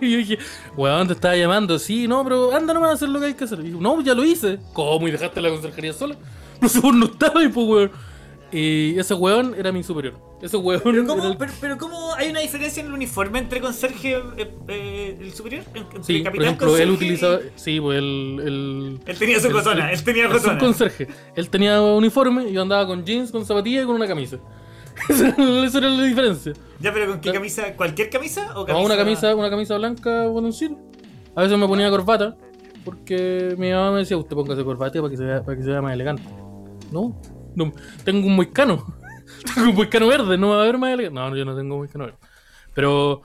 y yo dije, weón, te estaba llamando, sí, no, pero anda nomás a hacer lo que hay que hacer. Dijo, no, ya lo hice. ¿Cómo? ¿Y dejaste la conserjería sola? <laughs> No sé, vos no estaba ahí, pues, weón. Y ese weón era mi superior. Ese weón Pero era ¿cómo, el- pero, pero ¿cómo hay una diferencia en el uniforme entre conserje eh, eh, el superior? Entre Sí, por capitán ejemplo, él conserje utilizaba. y- Sí, pues él. él Él tenía su el- el- él tenía el rotona. subconserje. Él tenía uniforme y yo andaba con jeans, con zapatillas y con una camisa. <laughs> Esa era- la diferencia. Ya, pero ¿con qué camisa? ¿Cualquier camisa o camisa? No, una camisa, una camisa blanca. A veces me ponía corbata. Porque mi mamá me decía, usted póngase corbata para que se vea, para que se vea más elegante. No, no, tengo un moicano. <laughs> tengo un moicano verde, no va a ver más elegante. No, yo no tengo un moicano verde. Pero,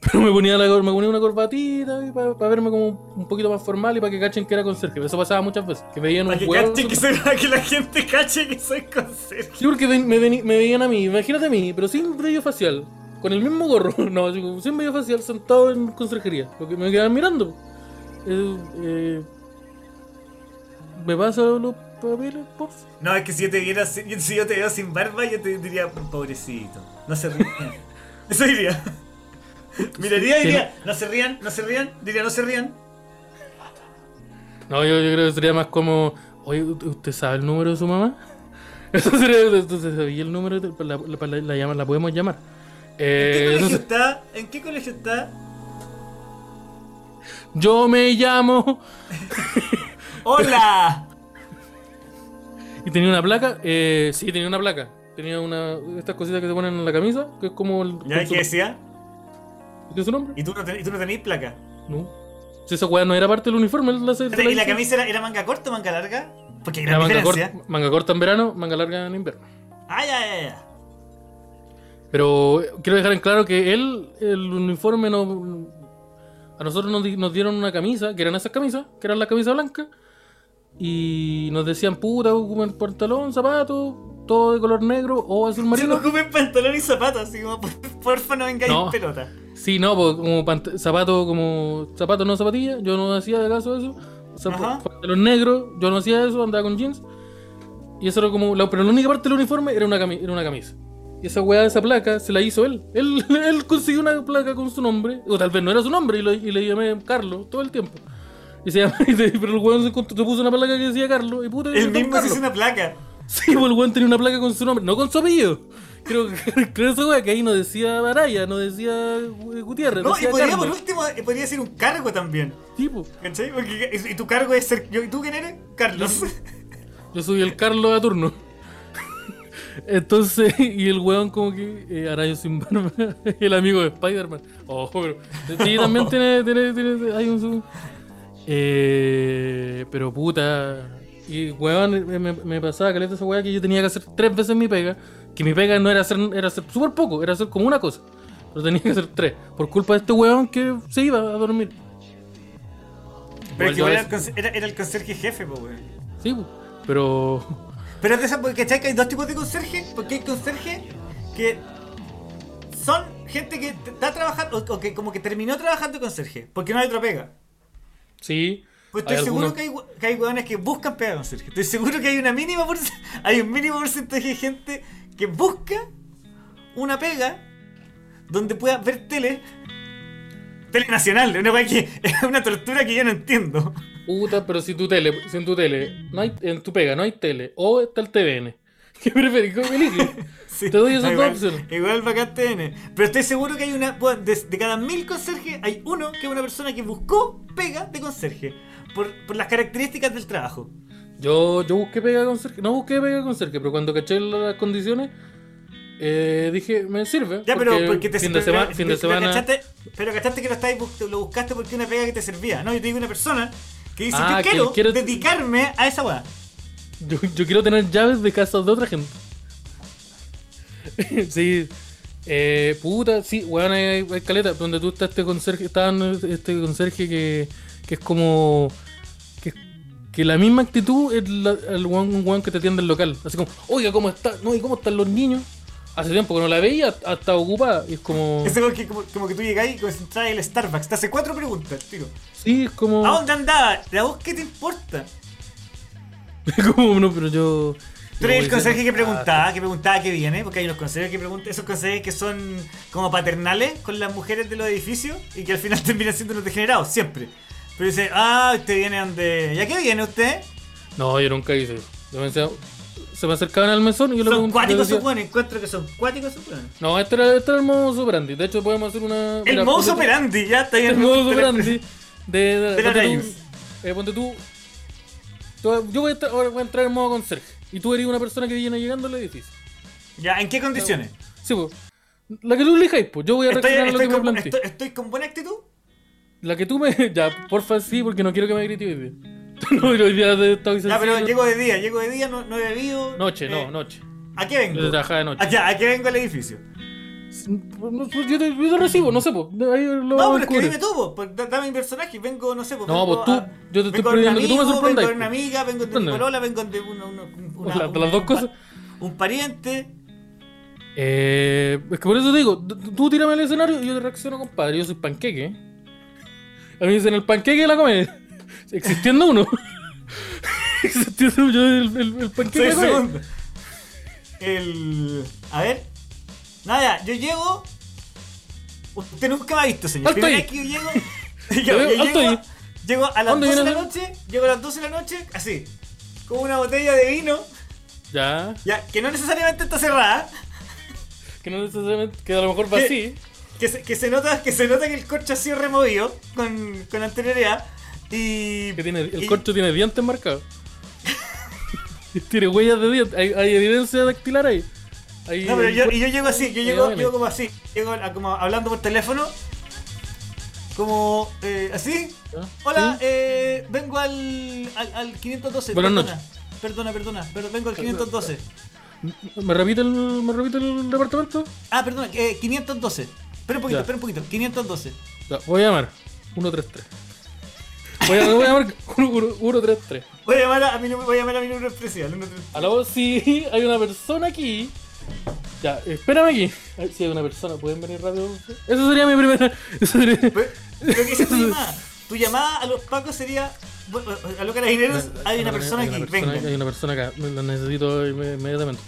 pero me ponía, la, me ponía una corbatita para, verme como un poquito más formal y para que cachen que era conserje. Eso pasaba muchas veces. Que veían un Para que, huevo. cache que, soy- para que la gente cache que soy conserje. Sí, porque ven- me, veni- me veían a mí, imagínate a mí, pero sin brillo facial, con el mismo gorro, <laughs> no, sin brillo facial, sentado en conserjería. Lo que me quedaban mirando. Eh, eh, ¿Me pasa por? No, es que si yo te viera, si, si yo te veo sin barba, yo te diría, pobrecito, no se rían. <laughs> Eso diría. Miraría y diría, no se rían, no se rían, diría, no se rían. No, yo, yo creo que sería más como, oye, ¿u- ¿usted sabe el número de su mamá? <laughs> Eso sería, entonces, ¿y el número? de- la, la, la, la llama- la podemos llamar. ¿En qué Eh, colegio entonces, está? ¿En qué colegio está? yo me llamo... <laughs> ¡Hola! ¿Y tenía una placa? Eh, sí, tenía una placa. Tenía una estas cositas que se ponen en la camisa, que es como el... ¿Ya qué decía? ¿Tiene su nombre? ¿Y tú no, ten- y tú no tenías placa? No. Si esa weá no era parte del uniforme, él la, se- se ¿Y la camisa era, era manga corta o manga larga? Porque hay Era gran manga diferencia. corta, manga corta en verano, manga larga en invierno. Ah, ya, ya, ya. Pero eh, quiero dejar en claro que él, el uniforme no. A nosotros nos, nos dieron una camisa, que eran esas camisas, que eran la camisa blanca. Y nos decían, puta, ocupen pantalón, zapatos, todo de color negro o azul marino. ocupen pantalón y zapatos, así como, por- porfa, no vengáis No. en pelota. Sí, no, pues, como zapato, como zapato no zapatilla, yo no hacía de caso eso. Zap- Ajá. Pantalón negro, yo no hacía eso, andaba con jeans. Y eso era como. la- pero la única parte del uniforme era una, cami- era una camisa. Y esa weá, esa placa, se la hizo él. él. <laughs> Él consiguió una placa con su nombre, o tal vez no era su nombre, y, lo- y le llamé Carlos todo el tiempo. Y se llama, <laughs> y pero el weón se, encontró- se puso una placa que decía Carlos, y puta, El mismo se hizo una placa. Sí, pues el weón tenía una placa con su nombre, no con su apellido. Creo que <laughs> creo esa weá que ahí no decía Baraya, no decía eh, Gutiérrez. No, y podría, Carlos. por último, eh, podría ser un cargo también. Pues. ¿Cachai? Porque, y tu cargo es ser. ¿Y tú quién eres? Carlos. Yo soy el Carlos a turno. <laughs> Entonces, y el weón como que eh, Arayo sin barba, el amigo de Spider-Man. Oh, pero sí, también tiene, tiene, tiene- hay un. Eh, pero puta... Y weón, me, me pasaba caleta esa weá que yo tenía que hacer tres veces mi pega. Que mi pega no era hacer, era hacer súper poco, era hacer como una cosa. Pero tenía que hacer tres. Por culpa de este weón que se iba a dormir. Pero que era, el era, era el conserje jefe, po, weón. Sí, pero... Pero es de esa, porque ¿cachai? que hay dos tipos de conserje. Porque hay conserje que son gente que está trabajando, o, que como que terminó trabajando conserje. Porque no hay otra pega. Sí. Pues estoy seguro que hay, que hay hueones que buscan pega de conserje. Estoy seguro que hay una mínima <laughs> hay un mínimo porcentaje de gente que busca una pega donde pueda ver tele. Tele nacional, una que <laughs> es una tortura que yo no entiendo. Puta, pero si tu tele, si en tu tele, no hay, en tu pega no hay tele, o está el TVN. ¿Qué eliges? <laughs> Sí, Te doy esas igual, dos opciones. Igual bacán TN. Pero estoy seguro que hay una. bueno, de, de cada mil conserjes, hay uno que es una persona que buscó pega de conserje. Por, por las características del trabajo. Yo, yo busqué pega con Sergio, no busqué pega con Sergio, pero cuando caché las condiciones, eh, dije, me sirve. Ya, pero porque te fin de, semana, fin de semana. cachaste, pero cachaste que lo, estáis lo buscaste porque una pega que te servía. No, yo te digo una persona que dice: Ah, Yo que quiero, quiero- dedicarme a esa weá. Yo, yo quiero tener llaves de casas de otra gente. <laughs> sí. Eh, puta, sí, weón, hay, hay caleta. Donde tú estás este conserje, estaban este conserje que, que es como. Que, que la misma actitud es la, el weón, un weón que te atiende el local. Así como, oiga, ¿cómo está? No, ¿y cómo están los niños? Hace tiempo que no la veía, hasta ocupada. Y es como. <laughs> Ese weón que como, como que tú llegáis y como si entras al Starbucks. Te hace cuatro preguntas, tío. Sí, es como. ¿A dónde andaba? ¿A vos qué te importa? <laughs> como no, pero yo. Tú eres el conserje que preguntaba, que preguntaba qué viene, porque hay unos conserjes que preguntan, esos conserjes que son como paternales con las mujeres de los edificios y que al final <laughs> terminan siendo unos degenerados, siempre. Pero dice, ah, usted viene donde. ¿Ya qué viene usted? No, yo nunca hice eso. Yo decía- se me acercaban al mesón y yo le Son preguntaba. cuáticos decía, esos buenos, encuentro que son cuáticos buenos. No, este era, este era el modus operandi. De hecho, podemos hacer una. El tú- operandi, ya está bien. El la operandi <laughs> de. de, De la ponte tú- Yo voy a, estar- voy a entrar en modo conserje. Y tú eres una persona que viene llegando al edificio. Ya, ¿en qué condiciones? Sí, pues. La que tú elijáis, pues. Yo voy a Estoy, reaccionar a lo estoy que me con, plantees. estoy- estoy con buena actitud. La que tú me. <laughs> Ya, porfa, sí, porque no quiero que me grites hoy día. <laughs> no, hoy día estoy Ya, pero llego de día, llego de día, no, no he bebido. Noche, eh, no, noche. ¿A qué vengo? Yo de noche. ¿A qué, a qué vengo al edificio? No, pues, Yo te, yo te recibo, no sé, pues. No, pero es que dime tú, pues, da- dame mi personaje, vengo, no sé, pues, No, pues tú- a- yo te estoy un pidiendo que tú me sorprendas, Vengo de una pues. amiga, vengo de Sorpréndeme. polola, vengo de una, una- una- una- las dos un cosas. Un pariente. Eh, es que por eso te digo, tú- tírame el escenario y yo te reacciono, compadre. Yo soy panqueque. A mí dicen el panqueque de la comedia. <laughs> Existiendo uno. <laughs> Existiendo yo el, el, el panqueque de la comedia. El. A ver. Nada, yo llego. Usted nunca me ha visto, señor. Primera vez que yo llego. <laughs> <laughs> Yo, yo llego, llego a las ¿Dónde 12 de la noche. Llego a las 12 de la noche, así. Con una botella de vino. Ya, Ya, que no necesariamente está cerrada. que no necesariamente, que a lo mejor va así. Que se, que se nota que se nota que el corcho ha sido removido con, con anterioridad. Y. Que tiene, el y- corcho tiene dientes marcados. <laughs> tiene huellas de dientes. Hay, hay evidencia dactilar ahí. No, pero yo, y yo llego así, yo llego, llego como así, llego a- como hablando por teléfono, como eh, así. ¿Ah? Hola, ¿Sí? eh, vengo al, al, al 512. Buenas perdona, noches. Perdona, perdona, pero vengo al 512. ¿Me repite el, me repite el departamento? Ah, perdona, eh, 512. Espera un poquito, Ya. espera un poquito, 512. Ya, voy a llamar. 133. Voy a, voy a llamar 133. Voy a llamar a mi número, voy a llamar a mi número especial. número- Aló, sí, hay una persona aquí. Ya, espérame aquí. Ay, sí, hay una persona, ¿pueden venir rápido? Eso sería mi primera. <laughs> Eso sería. Pero pero que esa es tu <laughs> llamada. Tu llamada a los pacos sería. bueno, A los carabineros hay una persona hay aquí, persona, venga. hay una persona acá, la necesito inme- inmediatamente.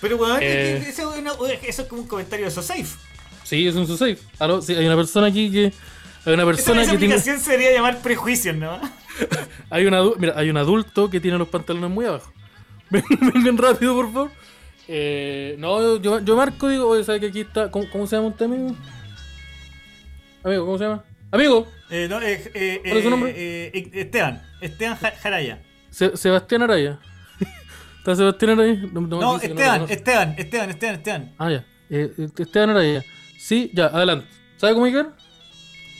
Pero bueno, Eh. eso, es una- eso es como un comentario de SoSafe. Sí, es un safe. Aló, sí, hay una persona aquí que. Hay una Esa, persona esa que tiene. aplicación se debería llamar prejuicios, ¿no? <laughs> Hay, una, mira, hay un adulto que tiene los pantalones muy abajo. Ven- Vengan rápido, por favor. Eh, no, yo, yo marco, digo, oye, ¿sabes que aquí está? ¿Cómo, cómo se llama usted, amigo? Amigo, ¿cómo se llama? Amigo, Eh, no, eh, eh, ¿Cuál es su nombre? eh, Esteban. Esteban Ja- Jaraya. Se- Sebastián Araya. <laughs> ¿Está Sebastián Araya? No, no, No, Esteban. Esteban, Esteban, Esteban, Esteban. Ah, ya. Esteban Araya. Sí, ya, adelante. ¿Sabe cómo llegar?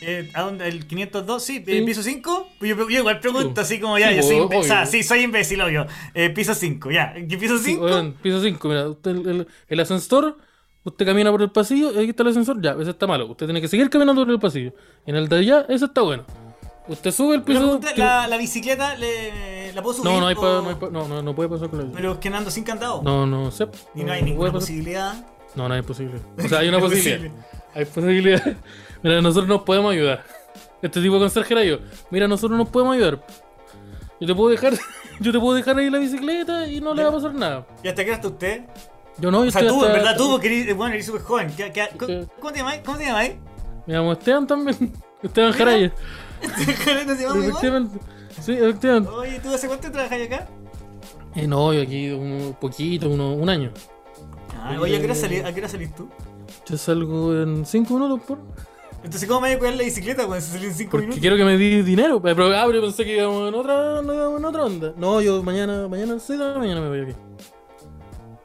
Eh, ¿A dónde? ¿El 502? Sí, Sí. eh, piso 5. Yo, yo igual pregunto Sí, así como ya, sí, yo soy obvio. O sea, sí, soy imbécil, obvio. Eh, piso 5, ya. ¿Qué piso Sí, 5? oigan, piso 5, mira, usted, el, el- ascensor, usted camina por el pasillo, y ahí está el ascensor, ya, ese está malo. Usted tiene que seguir caminando por el pasillo. En el de allá, ese está bueno. Usted sube el piso. que- la, la bicicleta le, la puedo subir. No, no hay pa- o- no, hay pa- no, no, no puede pasar con la Pero es que ando sin candado. No, no sé. Y no hay puede ninguna posibilidad. No, no hay posibilidad. O sea, hay <laughs> una No posibilidad. Hay posibilidad. Mira, nosotros nos podemos ayudar. Este tipo de consejera yo. Mira, nosotros nos podemos ayudar. Yo te puedo dejar, <laughs> yo te puedo dejar ahí la bicicleta y no le va a pasar nada. ¿Y hasta qué hora está usted? Yo no, yo O sea, estoy tú, en hasta- verdad, tú, porque eres, eh, bueno, eres súper joven. ¿Qué- qué- Sí. ¿Cómo te llamáis? ¿Cómo te llamáis? Me llamo Esteban también. <laughs> Esteban Jaraya. ¿No llamas igual? Efectivamente. Sí, efectivamente. Oye, ¿tú hace cuánto trabajas acá? Eh, no, yo aquí un poquito, uno, un año. Ah, oye, ¿a qué hora ¿a qué hora salís tú? Yo salgo en 5 minutos, por. Entonces, ¿cómo me voy a cuidar la bicicleta cuando se salió en 5 Porque minutos? quiero que me di dinero. Pero, ah, pero pensé que íbamos en otra, no en otra onda. No, yo mañana, mañana a las 6 de la mañana me voy aquí.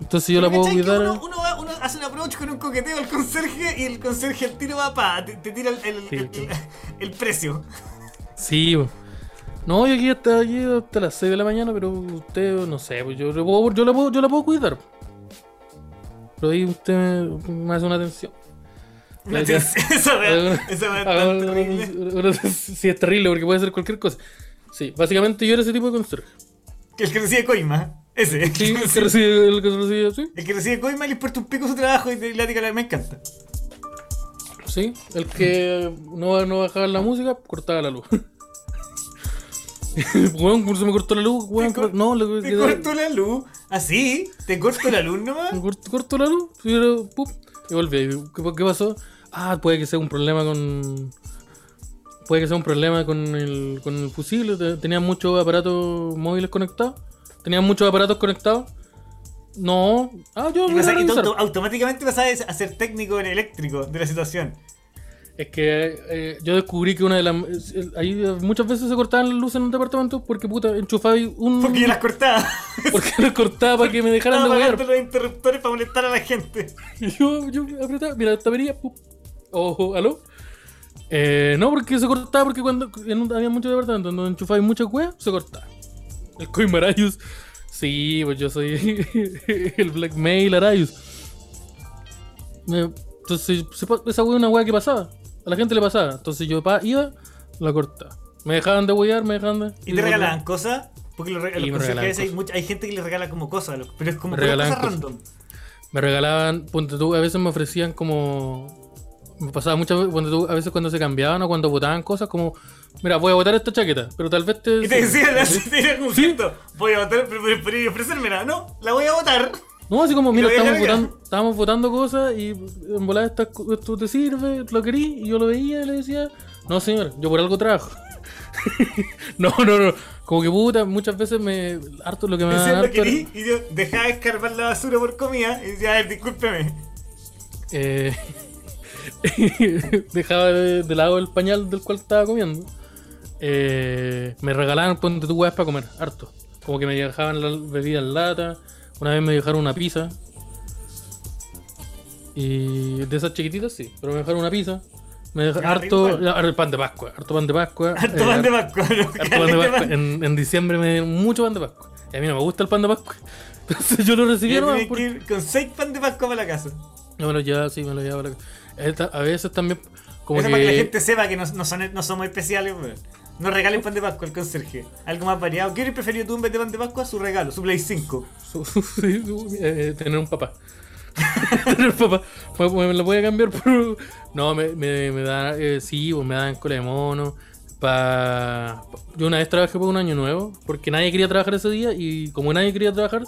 Entonces yo la puedo ¿cachai que cuidar. Uno, uno, va- uno hace un approach con un coqueteo al conserje y el conserje al tiro va pa, te, te tira el, el, Sí, el- sí. <laughs> el precio. Sí. No, yo aquí hasta, aquí hasta las 6 de la mañana, pero usted, no sé, pues yo, puedo, yo, la puedo, yo la puedo cuidar. Pero ahí usted me, me hace una atención. Sí, es terrible porque puede ser cualquier cosa. Sí, básicamente yo era ese tipo de conserje. El que recibe coima. Ese. <laughs> El que el que recibe, recibe, el que recibe, sí. el que recibe coima y le importa un pico su trabajo y la tica me encanta. Sí, el que no, no bajaba la música, cortaba la luz. <laughs> weón, se me cortó la luz, weón. Te ¿qué cor- pa- No, le Te corto la luz. ¿Así? ¿Te corto la luz nomás? Me cortó, cortó la luz, y, era, ¡pum! Y volví. ¿Qué, qué pasó? Ah, puede que sea un problema con. Puede que sea un problema con el, con el fusible. te- Tenían muchos aparatos móviles conectados. Tenían muchos aparatos conectados. No. Ah, yo Y, voy a y tú automáticamente pasas a ser técnico en eléctrico de la situación. Es que eh, yo descubrí que una de las. eh, Ahí muchas veces se cortaban las luces en un departamento porque puta, enchufaba un. Porque yo las cortaba. <laughs> porque las cortaba para que me dejaran de Estaba apagando los interruptores para molestar a la gente. <laughs> Y yo, yo apretaba, mira, esta avería. Ojo, ¿aló? Eh, no, porque se cortaba, porque cuando en había muchos departamentos donde enchufaba muchas weas, se cortaba. El Coin Marayus. Sí, pues yo soy <laughs> el Blackmail Arayus. Me- Entonces, esa es una wea que pasaba. A la gente le pasaba. Entonces yo pa- iba, la cortaba. Me dejaban de wear, me dejaban de. ¿Y te regalaban cosas? Porque los, los regalaban hay, mucha- hay gente que le regala como cosas, pero es como cosas cosas. random. Me regalaban, ponte tú, a veces me ofrecían como. Me pasaba muchas veces, ponte tú, a veces cuando se cambiaban o cuando votaban cosas como. Mira, voy a votar esta chaqueta, pero tal vez te. Y te decían así, <laughs> te <laughs> era un Sí. Voy a votar, pero pero- pero ofrecérmela. No, la voy a votar. No, así como, mira, estábamos votando, estábamos votando cosas y en volada estas co- esto te sirve, lo querí, y yo lo veía y le decía, no señor, yo por algo trabajo. <laughs> no, no, no. Como que puta, muchas veces me. Harto lo que me da harto y yo dejaba de escarbar la basura por comida y decía, a ver, discúlpeme. eh, <laughs> dejaba de, de lado el pañal del cual estaba comiendo. Eh, me regalaban ponte tu weas para comer, harto. Como que me dejaban la bebida en lata. Una vez me dejaron una pizza. Y de esas chiquititas sí, pero me dejaron una pizza. Me dejaron harto el pan de Pascua, harto pan de Pascua. <laughs> Harto eh, pan de Pascua. ¿no? harto pan de Pascua. pan. En, en diciembre me dieron mucho pan de Pascua. Y a mí no me gusta el pan de Pascua. <laughs> Entonces yo lo recibí Yo nomás tenía porque- que ir con seis pan de Pascua para la casa. no, me lo llevaba, sí, me lo llevaba. a la- Esta- A veces también, como Eso que. para que la gente sepa que no, no, son, no somos especiales, weón. No regalen pan de Pascua al conserje. Algo más variado. ¿Qué hubieras preferido tú en vez de pan de Pascua? Su regalo, su Play 5. <laughs> su- sí, su- eh, tener un papá. <laughs> tener papá. Me, me lo voy a cambiar por. No, me, me, me da. eh, sí, pues me dan cola de mono. Pa... Yo una vez trabajé por un año nuevo. Porque nadie quería trabajar ese día. Y como nadie quería trabajar,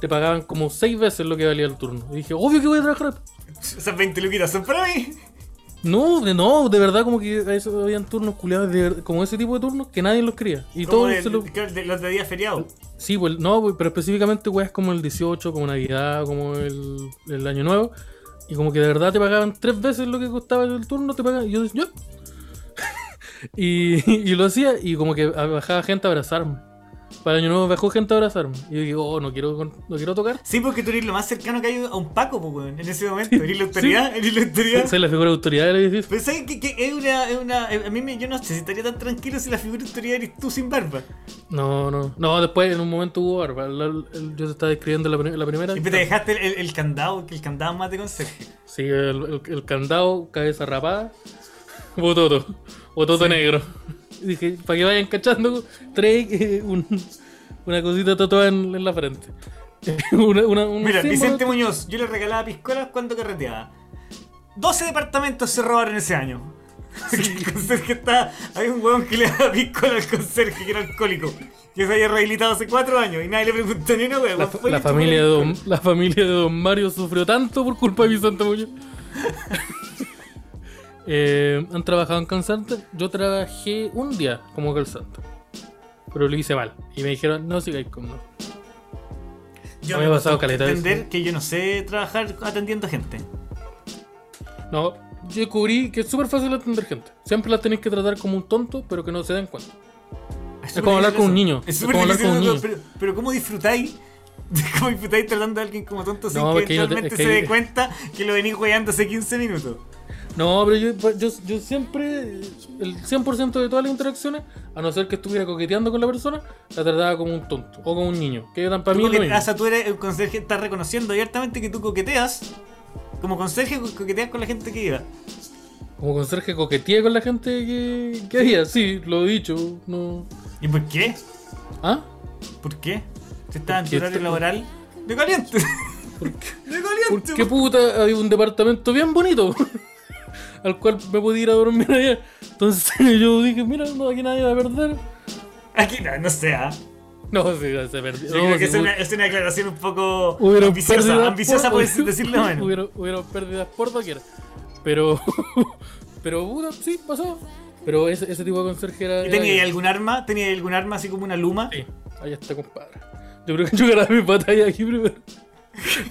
te pagaban como seis veces lo que valía el turno. Y dije, obvio que voy a trabajar. Esas 20 luquitas son para mí. No, de no, de verdad, como que a eso habían turnos culiados, de como ese tipo de turnos que nadie los quería. Y todos de- se lo. de- de- los de día feriado. Sí, pues, no, pues, pero específicamente weas como el 18, como Navidad, como el, el Año Nuevo. Y como que de verdad te pagaban tres veces lo que costaba el turno, te pagaban. Y yo decía, <laughs> "Ya". y, y lo hacía, y como que bajaba gente a abrazarme. Para el Año Nuevo bajó gente a abrazarme. Y yo digo, oh, no quiero, no quiero tocar. Sí, porque tú eres lo más cercano que hay a un Paco, pues, weón. En ese momento. Eres la autoridad, eres la autoridad. Soy la figura de autoridad del edificio. Pero sabes que, que es una, es una. A mí me, yo no sé si estaría tan tranquilo si la figura de autoridad eres tú sin barba. No, no. No, después en un momento hubo barba. La- el- yo te estaba describiendo la, la primera. Y te dejaste el, el- el candado, que el candado más de conserje. Sí, el, el- el candado, cabeza rapada, <laughs> bototo, bototo negro. Dije, para que vayan cachando, trae eh, un- una cosita tatuada en, en la frente. <laughs> una, una, un Mira, símbolo- Vicente Muñoz, yo le regalaba piscolas cuando carreteaba. 12 departamentos se robaron ese año. <laughs> el conserje está. Hay un huevón que le daba piscola al conserje que era alcohólico. Que se había rehabilitado hace 4 años y nadie le preguntó ni una hueá. La, la familia de don, la familia de Don Mario sufrió tanto por culpa de Vicente Muñoz. <laughs> Eh, ¿Han trabajado en Calzante? Yo trabajé un día como Calzante. Pero lo hice mal. Y me dijeron, no sigáis con no. Yo Me ha pasado caleta de entender que yo no sé trabajar atendiendo gente. No, yo descubrí que es súper fácil atender gente. Siempre la tenéis que tratar como un tonto, pero que no se den cuenta. súper como hablar con un niño. Es Es como hablar con un niño. Pero, pero ¿cómo disfrutáis? <laughs> ¿Cómo disfrutáis tratando a alguien como tonto sin No, que es que te- eventualmente es que se dé cuenta que lo venís jugando hace 15 minutos? No, pero yo, yo, yo siempre, el 100% de todas las interacciones, a no ser que estuviera coqueteando con la persona, la trataba como un tonto o como un niño. Que tan para mí es lo coquete- mismo. o sea, tú eres el conserje, estás reconociendo abiertamente que tú coqueteas. Como conserje, co- coqueteas con la gente que iba. Como conserje coqueteé con la gente que, que había, sí, lo he dicho. No. ¿Y por qué? ¿Ah? ¿Por qué? Si estaba en tu Porque horario laboral. ¡De caliente! ¿Por qué? <laughs> ¡De ¿Por caliente! qué puta había un departamento bien bonito? Al cual me podía ir a dormir allá. Entonces <laughs> yo dije, mira, no, aquí nadie va a perder. Aquí no, no sé, ¿ah? No, sí, se perdió. Yo No, creo que es una, hubo- es una declaración un poco hubieron ambiciosa, ambiciosa por- por decirlo menos. Hubieron, hubieron pérdidas por doquier. Pero. <laughs> pero, puta, sí, pasó. Pero ese, ese tipo de conserje era. ¿Y era ¿Tenía gay. algún arma? ¿Tenía algún arma así como una luma? Sí, ahí está, compadre. Yo creo que <laughs> yo gané mi batalla aquí primero.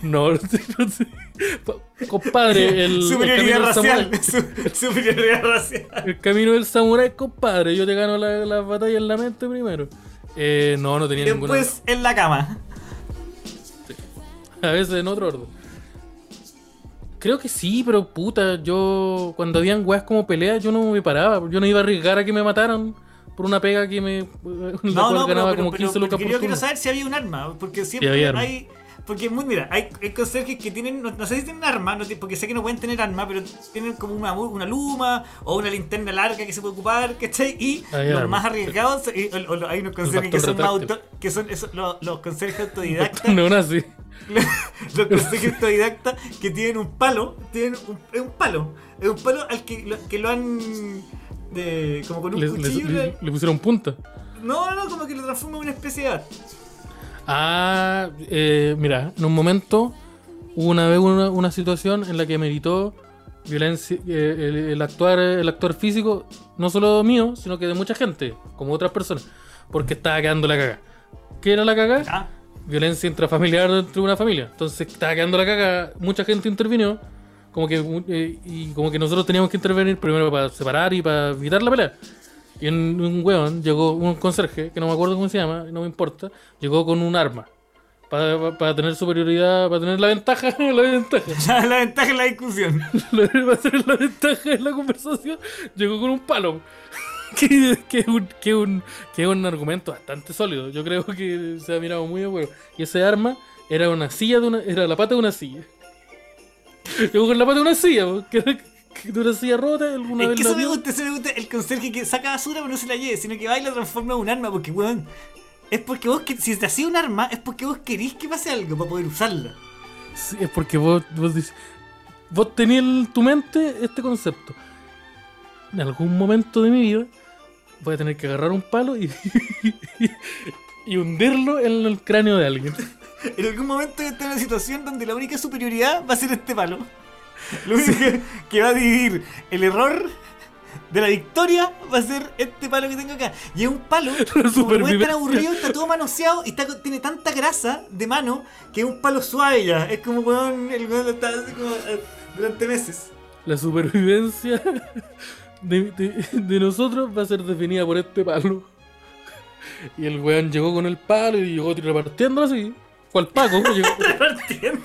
No, no sé, no Compadre, el, Superioridad camino del racial. Superioridad racial. el camino del samurái, compadre. Yo te gano la, la batalla en la mente primero. Eh, no, no tenía ninguna. Después en la cama. A veces en otro orden. Creo que sí, pero puta, yo cuando habían weas como peleas, yo no me paraba. Yo no iba a arriesgar a que me mataran por una pega que me. <laughs> No, no, pero, ganaba pero, como pero- 15 lucas porque por yo quiero saber si había un arma. Porque siempre había arma. Porque, muy, mira, hay, hay conserjes que tienen, no, no sé si tienen arma, no, porque sé que no pueden tener arma, pero tienen como una, una luma o una linterna larga que se puede ocupar, ¿cachai? Y Hay los arma. más arriesgados, y- o- o- hay unos conserjes que son más auto, que son esos- los, los conserjes autodidactas, <laughs> No, no, así. <laughs> los conserjes autodidactas que tienen un palo, tienen un, es un palo, es un palo al que lo, que lo han de, como con un Le, cuchillo, le- le pusieron punta. no, no, no, como que lo transforma en una especie de. Ah, eh, mira, en un momento hubo una vez una, una situación en la que meritó violencia, eh, el, el actuar, el actor físico, no solo mío, sino que de mucha gente, como otras personas, porque estaba quedando la caga. ¿Qué era la caga? Ah, Violencia intrafamiliar dentro de una familia. Entonces estaba quedando la caga, mucha gente intervino, como que eh, y como que nosotros teníamos que intervenir primero para separar y para evitar la pelea. Y en un weón llegó un conserje, que no me acuerdo cómo se llama, no me importa, llegó con un arma. Para, para- para tener superioridad, para tener la ventaja, <laughs> la ventaja. <laughs> la, ventaja es la discusión. <laughs> para tener la ventaja en la conversación, llegó con un palo. Que, que es un, que, un, que un argumento bastante sólido. Yo creo que se ha mirado muy de bueno. Y ese arma era una silla de una. Era la pata de una silla. Llegó con la pata de una silla, po, que era que de una silla rota, alguna Es vez que eso me gusta, eso me gusta el conserje que saca basura pero no se la lleve, sino que va y la transforma en un arma, porque weón. Es porque vos, que, si te hacía un arma, es porque vos querís que pase algo para poder usarla. Sí, es porque vos, vos dices. Vos tenías en tu mente este concepto. En algún momento de mi vida voy a tener que agarrar un palo y, <laughs> y hundirlo en el cráneo de alguien. <laughs> En algún momento voy a estar en una situación donde la única superioridad va a ser este palo. <laughs> Lo único que, que va a dividir el error de la victoria va a ser este palo que tengo acá. Y es un palo, <laughs> como no es supervivencia. tan aburrido, está todo manoseado y está, tiene tanta grasa de mano que es un palo suave ya. Es como weón, el weón lo está así como eh, durante meses. La supervivencia <laughs> de, de- de nosotros va a ser definida por este palo. Y el weón llegó con el palo y llegó repartiéndolo así. Cual Paco, llegó, Repartiendo.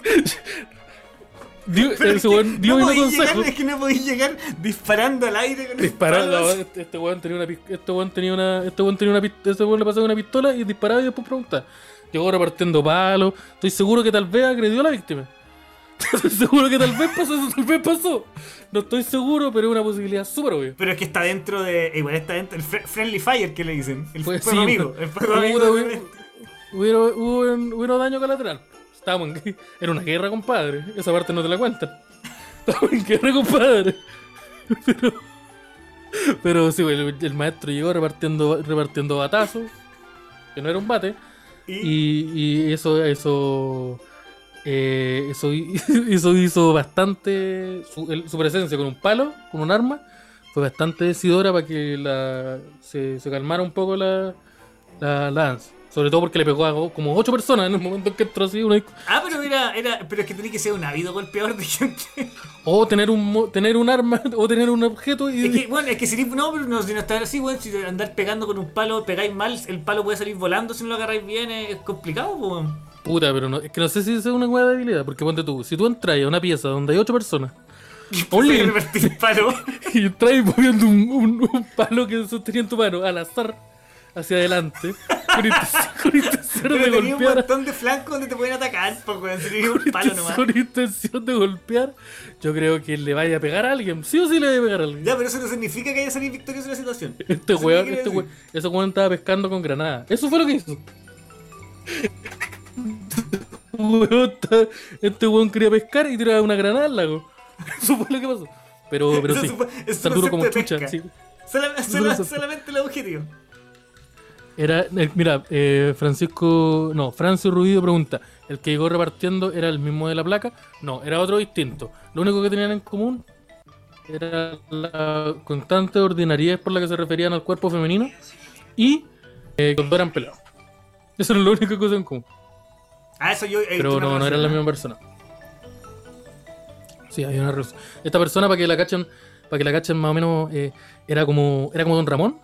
Dio, <laughs> ese weón dio no llegar, es que no podéis llegar disparando al aire con el Disparando, palo. este, este weón tenía una este weón tenía una este weón tenía una este weón le pasaba una pistola y disparaba y después preguntaba. Llegó repartiendo palos. Estoy seguro que tal vez agredió a la víctima. <laughs> Estoy seguro que tal vez pasó, eso tal vez pasó. No estoy seguro, pero es una posibilidad súper obvia. Pero es que está dentro de. Igual está dentro. El Friendly Fire que le dicen. El Pues perro sí, amigo. pues. El perro amigo. hubo- Hubo, hubo, hubo daño colateral. Estábamos en, era una guerra, compadre. Esa parte no te la cuentan. <laughs> Estábamos en guerra, compadre. <laughs> Pero, pero sí, el, el maestro llegó repartiendo, repartiendo batazos. Que no era un bate. Y, Y, eso, eso, eh, eso, hi- <laughs> eso hizo bastante. Su, el- su presencia con un palo, con un arma, fue bastante decidora para que la, se, se calmara un poco la, la, la danza. Sobre todo porque le pegó a como ocho personas en el momento en que entró así. Una, ah, pero era, era. Pero es que tenía que ser un ávido golpeador <laughs> de gente. o tener un, tener un arma, o tener un objeto y. es que, <laughs> bueno, es que si no, pero no, si no estar así, bueno, si andar pegando con un palo, pegáis mal, el palo puede salir volando si no lo agarráis bien, es, complicado, pues. Puta, pero no, es que no sé si es una hueá de habilidad. Porque ponte tú, si tú entras a una pieza donde hay ocho personas. <laughs> el palo. y traes moviendo un, un- un palo que sostenía en tu mano al azar hacia adelante con intención, <laughs> con intención Pero de tenía un golpear montón de flancos donde te pueden atacar, pues, weón. Si tenía un palo nomás. con intención de golpear yo creo que le vaya a pegar a alguien sí o sí le vaya a pegar a alguien Ya, pero eso no significa que haya salido victorioso en la situación. <laughs> este Eso weón este weón ese weón estaba pescando con granada eso fue lo que hizo <laughs> este weón quería pescar y tiraba una granada al lago eso fue lo que pasó pero pero Eso sí un duro como de chucha sí. Solamente el objetivo. Era, eh, mira, eh, Francisco, no, Francio Rubido pregunta, ¿el que llegó repartiendo era el mismo de la placa? No, era otro distinto. Lo único que tenían en común era la constante ordinariedad por la que se referían al cuerpo femenino y eh, que eran pelados. Eso era lo único que cosa en común. Ah, eso yo. Pero no, no eran la misma persona. Sí, había una relación. Esta persona, para que la cachen, para que la cachen más o menos, eh, era como era como Don Ramón,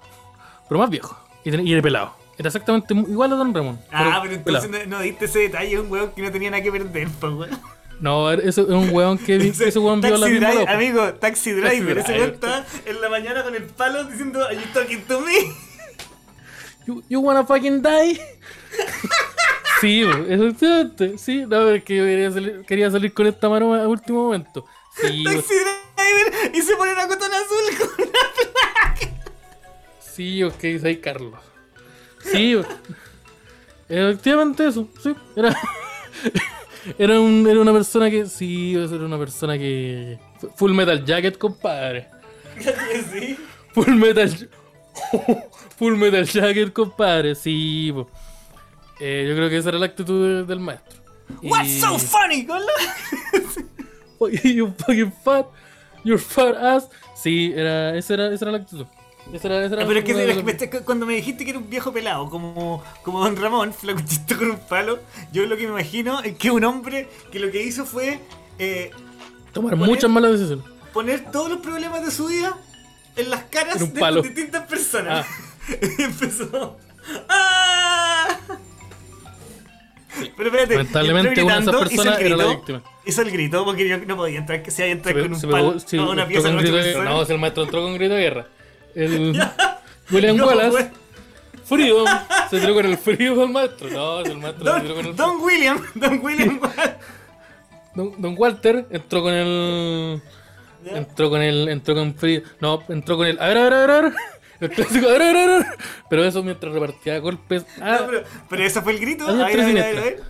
pero más viejo. Y, ten- y era pelado. Era exactamente igual a Don Ramón. Ah, pero entonces no, no diste ese detalle, un weón que no tenía nada que perder, pues, weón. No, eso es un weón que vi- <laughs> ese weón vio la Taxi misma loca. amigo, taxi driver. Ese driver. weón está en la mañana con el palo diciendo, Are you talking to me? You, you wanna fucking die? <laughs> sí, bo, efectivamente. Sí, no, pero es que yo quería salir, quería salir con esta maroma a último momento. Sí, Taxi driver y se pone una cotón azul con una sí, ok, soy Carlos. Sí, efectivamente eso, sí. Era, <laughs> era, un, era una persona que, sí, era una persona que... Full Metal Jacket, compadre. sí. Full Metal... Full Metal Jacket, compadre. Sí. Eh, yo creo que esa era la actitud de- del maestro. What's Y- so funny, <laughs> you fucking fat, your fat ass. Sí, era, esa, era, esa era la actitud. Era, era Ah, Pero es que, es me cuando me dijiste que era un viejo pelado, como, como Don Ramón, flacuchito con un palo, yo lo que me imagino es que un hombre que lo que hizo fue eh, tomar poner- muchas malas decisiones. poner todos los problemas de su vida en las caras En un de distintas personas. <laughs> y empezó. ¡Ah! Pero espérate, Lamentablemente, una de esas personas era la víctima. Hizo el grito porque yo no podía entrar que se haya entrar Se con un palo a una pieza con con grito. No, si el maestro entró con grito de guerra. El <laughs> William <laughs> No, Wallace, frío, se tiró con el frío del maestro. No, si el maestro se tiró con Don, el Don William, <laughs> Don William Wallace. Don, Don Walter entró con el. Entró con el. Entró con frío. No, entró con el. A ver, a ver, a ver, a ver. El clásico, a ver, a ver, a ver. Pero eso mientras repartía golpes. Ah, No, pero, pero eso fue el grito. A ver, a ver, a ver, a siniestras. ver.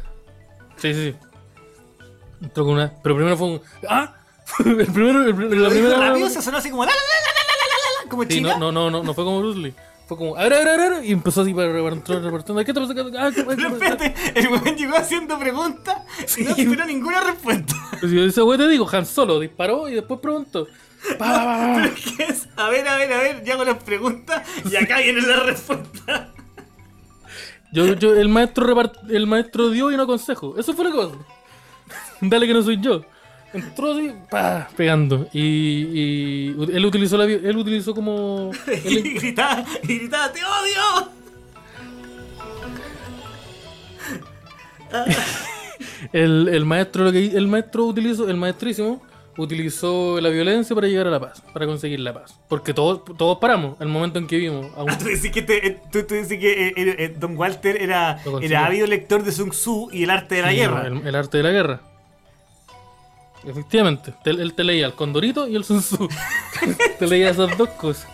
sí, sí, sí. Entró con una. Pero primero fue un. ¡Ah! El primero. el- la primera. sonó así como la la la como Sí, chica. no, no, no, no, fue como Bruce Lee. Fue como. A ver, a ver, a ver. a ver", Y empezó así para repartir. ¿Qué te pasa? Ah, ¿qué Pero pasa? espérate, el weón llegó haciendo preguntas y no esperó ninguna respuesta. Pues yo ese güey te digo, Han Solo disparó y después preguntó. <laughs> Pero ¿qué es? A ver, a ver, a ver, yo hago las preguntas y acá viene la respuesta. Yo, yo, el maestro repart- el maestro dio y no aconsejo. Eso fue la <laughs> cosa. Dale que no soy yo. Entró así, pa, pegando. Y, y él utilizó la él utilizó como. <laughs> Y él- gritaba, y gritaba, ¡te odio! <laughs> el, el maestro lo que el maestro utilizó, el maestrísimo, utilizó la violencia para llegar a la paz, para conseguir la paz. Porque todos, todos paramos al momento en que vimos a un Ah, tú decís que, te- tú, tú decís que eh, eh, eh, Don Walter era, era ávido lector de Sun Tzu y el arte de la Sí, guerra. El, el arte de la guerra. Efectivamente, te- él te leía el Condorito y el Sun Tzu. <laughs> te leía esas dos cosas.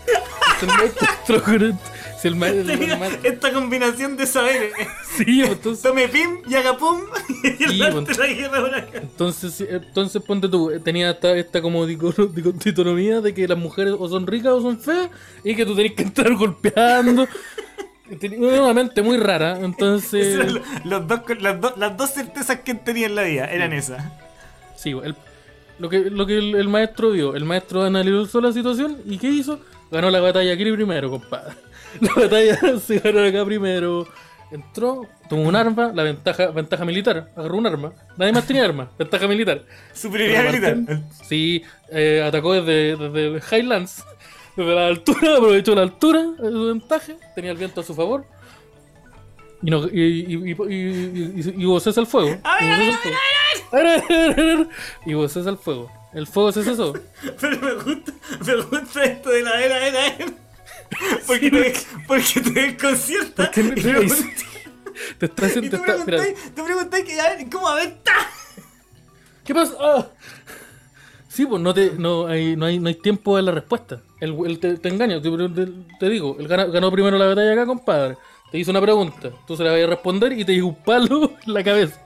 Si el maestro el- maestro- esta combinación de saberes. Sí, pues, entonces, Tome pim y haga pum y el Sí, pues. de la guerra por acá. entonces, entonces ponte tú, eh, tenía esta, esta como dico- <laughs> dico- dicotomía de que las mujeres o son ricas o son feas y que tú tenés que entrar golpeando. <laughs> Una mente muy rara, entonces... Los- los dos, las, dos, las dos certezas que tenía en la vida eran esas. Sí, el- lo que, lo que el, el maestro vio, el maestro analizó la situación y ¿qué hizo? Ganó la batalla aquí primero, compadre. La batalla se ganó acá primero. Entró, tomó un arma, la ventaja, ventaja militar, agarró un arma. Nadie más tenía arma, ventaja militar. Superioridad militar. Sí, eh, atacó desde, desde Highlands, desde la altura, aprovechó la altura, su ventaja, tenía el viento a su favor. Y, no, y, y, y, y, y, y, y hubo cesa el fuego. A Y ver, hubo a cesa el fuego. A ver, a ver, a ver. <laughs> Y hubo cesa el fuego. El fuego se cesó. <laughs> Pero me gusta, me gusta esto de la era, era, era. <laughs> Porque, te, porque te desconcierta. Me gusta- Te está y haciendo. te preguntáis, tú preguntáis que, a ver, ¿cómo? A ver, ¡ta! ¿Qué pasa? Ah. Sí, pues no, te, no, hay, no, hay, no hay tiempo de la respuesta. El, el te, te engaña, te, te- te digo, él ganó primero la batalla acá, compadre. Te hizo una pregunta, tú se la vas a responder y te llega un palo en la cabeza.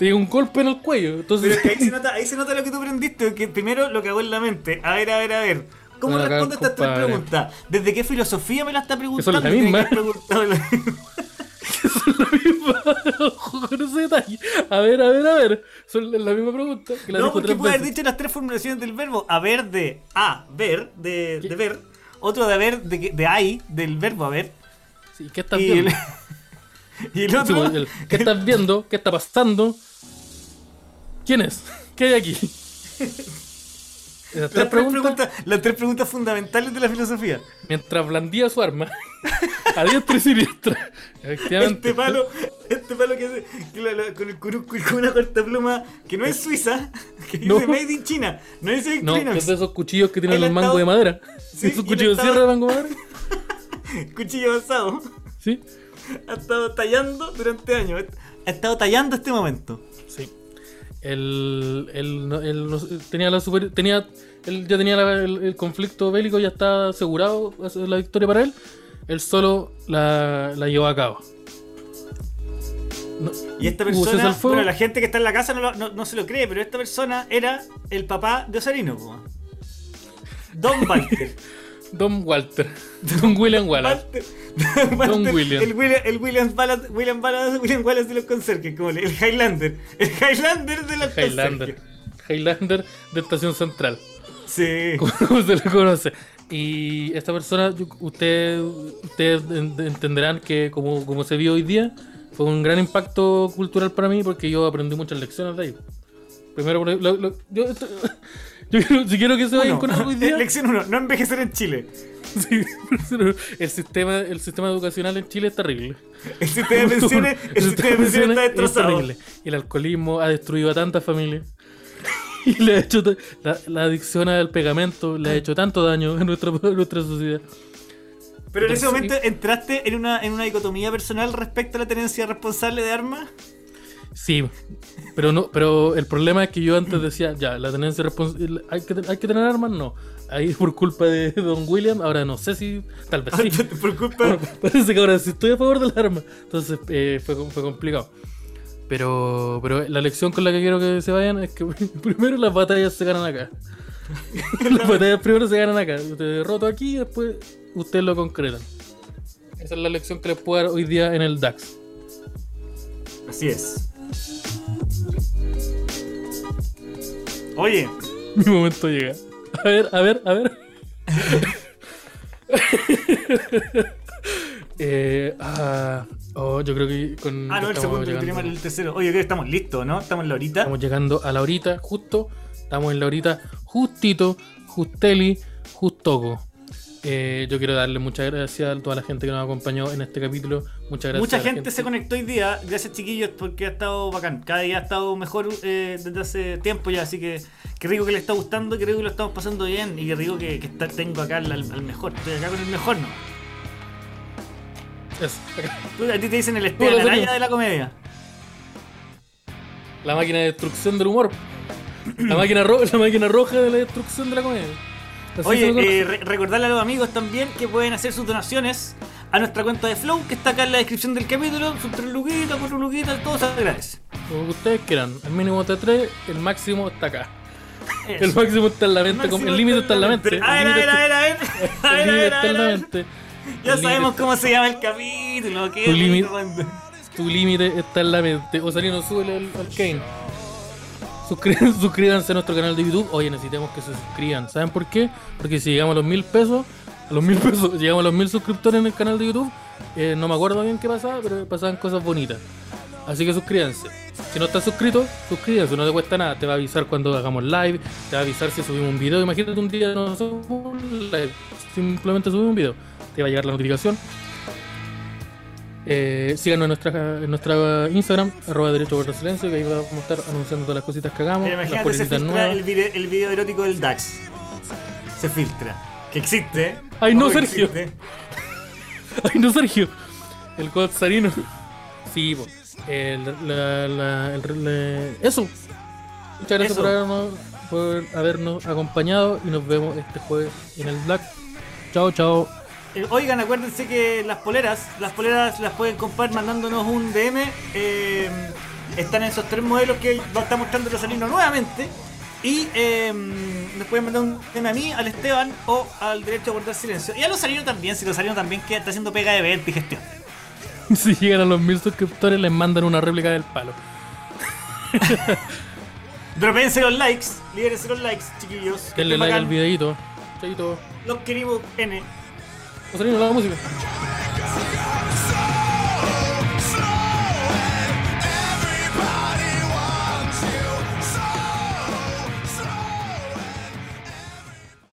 Te llega un golpe en el cuello. Pero Entonces, es que ahí se, nota, ahí se nota lo que tú aprendiste, que primero lo que hago en la mente. A ver, a ver, a ver. ¿Cómo acá, respondo a estas tres preguntas? ¿Desde qué filosofía me la está preguntando? la Tiene que misma. haber preguntado la- <laughs> <laughs> Ojo con ese detalle. A ver, a ver, a ver. Son la misma pregunta. Que la No, porque puede haber dicho las tres formulaciones del verbo. Haber de a, ver, de, de ver. Otro de haber, de, que- de hay, del verbo haber. Sí, ¿Qué estás Y el, viendo? <laughs> <laughs> y el Sí, otro. el- ¿Qué estás viendo? ¿Qué está pasando? ¿Quién es? <laughs> ¿Qué hay aquí? Las, tres preguntas, preguntas, las tres preguntas fundamentales de la filosofía. mientras blandía su arma, <laughs> a diestra y siniestra. Este palo, este palo que, hace- que la- la- con el curúsculo y con una corta pluma que no es suiza, que dice No. Made in China, no dice No, es de esos cuchillos que tienen Él el ha mango estado- de madera. Sí, esos cuchillos de sierra de mango de madera. cuchillo avanzado, Sí. Ha estado tallando durante años, ha estado tallando este momento. Sí. Él, él él tenía la super, tenía él ya tenía la- el, el conflicto bélico ya estaba asegurado la victoria para él. Él solo la, la llevó a cabo. No- Y esta persona, bueno, la gente que está en la casa no, lo- no- no se lo cree, pero esta persona era el papá de Osarino. Don <laughs> Walter. Don Walter. <laughs> Don William Wallace. Walter- <laughs> Walter, William. El William, el William Wallace, William Wallace, William Wallace de los conserjes, como le- el Highlander. El Highlander de los Highlander. conserjes. Highlander de Estación Central. Sí. <laughs> como se le conoce. Y esta persona, usted, ustedes en- entenderán que como, como se vio hoy día, fue un gran impacto cultural para mí porque yo aprendí muchas lecciones de ahí. Primero, lo- lo- yo, esto- yo quiero- si quiero que se vayan con algo hoy día, <laughs> Lección 1, no envejecer en Chile. sí, <laughs> el, sistema, el sistema educacional en Chile es terrible. El sistema de <laughs> pensiones, el sistema de pensiones está es destrozado. terrible. Y el alcoholismo ha destruido a tantas familias. Y le ha hecho la, la adicción al pegamento le ha hecho tanto daño a nuestra, a nuestra sociedad. Pero en ese momento entraste en una, en una dicotomía personal respecto a la tenencia responsable de armas. Sí, pero no, pero el problema es que yo antes decía, ya, la tenencia responsable, hay que, hay que tener armas, no. Ahí <laughs> por culpa de Don William, ahora no sé si, tal vez sí. Por culpa. <laughs> Parece que ahora sí estoy a favor del arma. Entonces eh, fue, fue complicado. Pero, pero la lección con la que quiero que se vayan es que <laughs> primero las batallas se ganan acá. las batallas primero se ganan acá. Te derroto aquí y después ustedes lo concretan. Esa es la lección que les puedo dar hoy día en el DAX. Así es. Oye, <laughs> Mi momento llega. A ver, a ver, a ver. <laughs> eh, ah, oh, yo creo que con. ah, no, el segundo, llegando- primer, el tercero. Oye, creo que estamos listos, ¿no? Estamos en la horita. Estamos llegando a la horita, justo. Estamos en la horita, justito, justeli, justoco. Eh, yo quiero darle muchas gracias a toda la gente que nos acompañó en este capítulo. Muchas gracias. Mucha la gente, se conectó hoy día, gracias chiquillos, porque ha estado bacán. Cada día ha estado mejor eh, desde hace tiempo ya, así que qué rico que le está gustando, qué rico que lo estamos pasando bien y qué rico que, que está- tengo acá al, al mejor. Estoy acá con el mejor, ¿no? Eso. <laughs> A ti te dicen el Esteban Araya Sergio. de la comedia. La máquina de destrucción del humor. La máquina, la máquina roja de la destrucción de la comedia. Oye, lo eh, re- recordarle a los amigos también que pueden hacer sus donaciones a nuestra cuenta de Flow, que está acá en la descripción del capítulo. Sus tres luquitas, cuatro luquitas, todo se agradece. Como que ustedes quieran. El mínimo está 3, el máximo está acá. Eso. El máximo está en la mente, el límite está en la mente. A ver, a ver, a ver, <laughs> a ver. A ver, a ver, a está en la ver, a ver. mente. Ya El sabemos cómo se llama el capítulo. qué Tu límite- está en la mente. Osalino, súbele al, al Kane. Suscrí- <laughs> suscríbanse a nuestro canal de YouTube. Oye, necesitamos que se suscriban. ¿Saben por qué? Porque si llegamos a los mil pesos, a los mil <laughs> pesos, llegamos a los mil suscriptores en el canal de YouTube, eh, no me acuerdo bien qué pasaba, pero pasaban cosas bonitas. Así que suscríbanse. Si no estás suscrito, suscríbanse, no te cuesta nada. Te va a avisar cuando hagamos live, te va a avisar si subimos un video. Imagínate un día no subimos live, simplemente subimos un video. Te va a llegar la notificación. Eh, síganos en nuestra, en nuestra Instagram, arroba derecho por silencio, que ahí vamos a estar anunciando todas las cositas que hagamos, las se políticas filtra nuevas. el video, el video erótico del DAX. Se filtra. Que existe. Ay, no, Sergio. existe. <laughs> Ay, no, Sergio. El Sarino. Sí, po. El, la, la- el- la- eso. Muchas gracias Eso. por habernos, por habernos acompañado y nos vemos este jueves en el Black. Chao, chao. Eh, Oigan, acuérdense que las poleras, las poleras las pueden comprar mandándonos un DM. eh, están en esos tres modelos que va a estar mostrando Rosalino nuevamente. Y eh, nos pueden mandar un tema a mí, al Esteban o al derecho a guardar silencio. Y a los salinos también, si los salinos también que está haciendo pega de venta y gestión. <laughs> Si llegan a los mil suscriptores, les mandan una réplica del palo. <laughs> Dropense los likes, libérense los likes, chiquillos. Denle like al videito. Chaito. Los queremos N. A salir la música.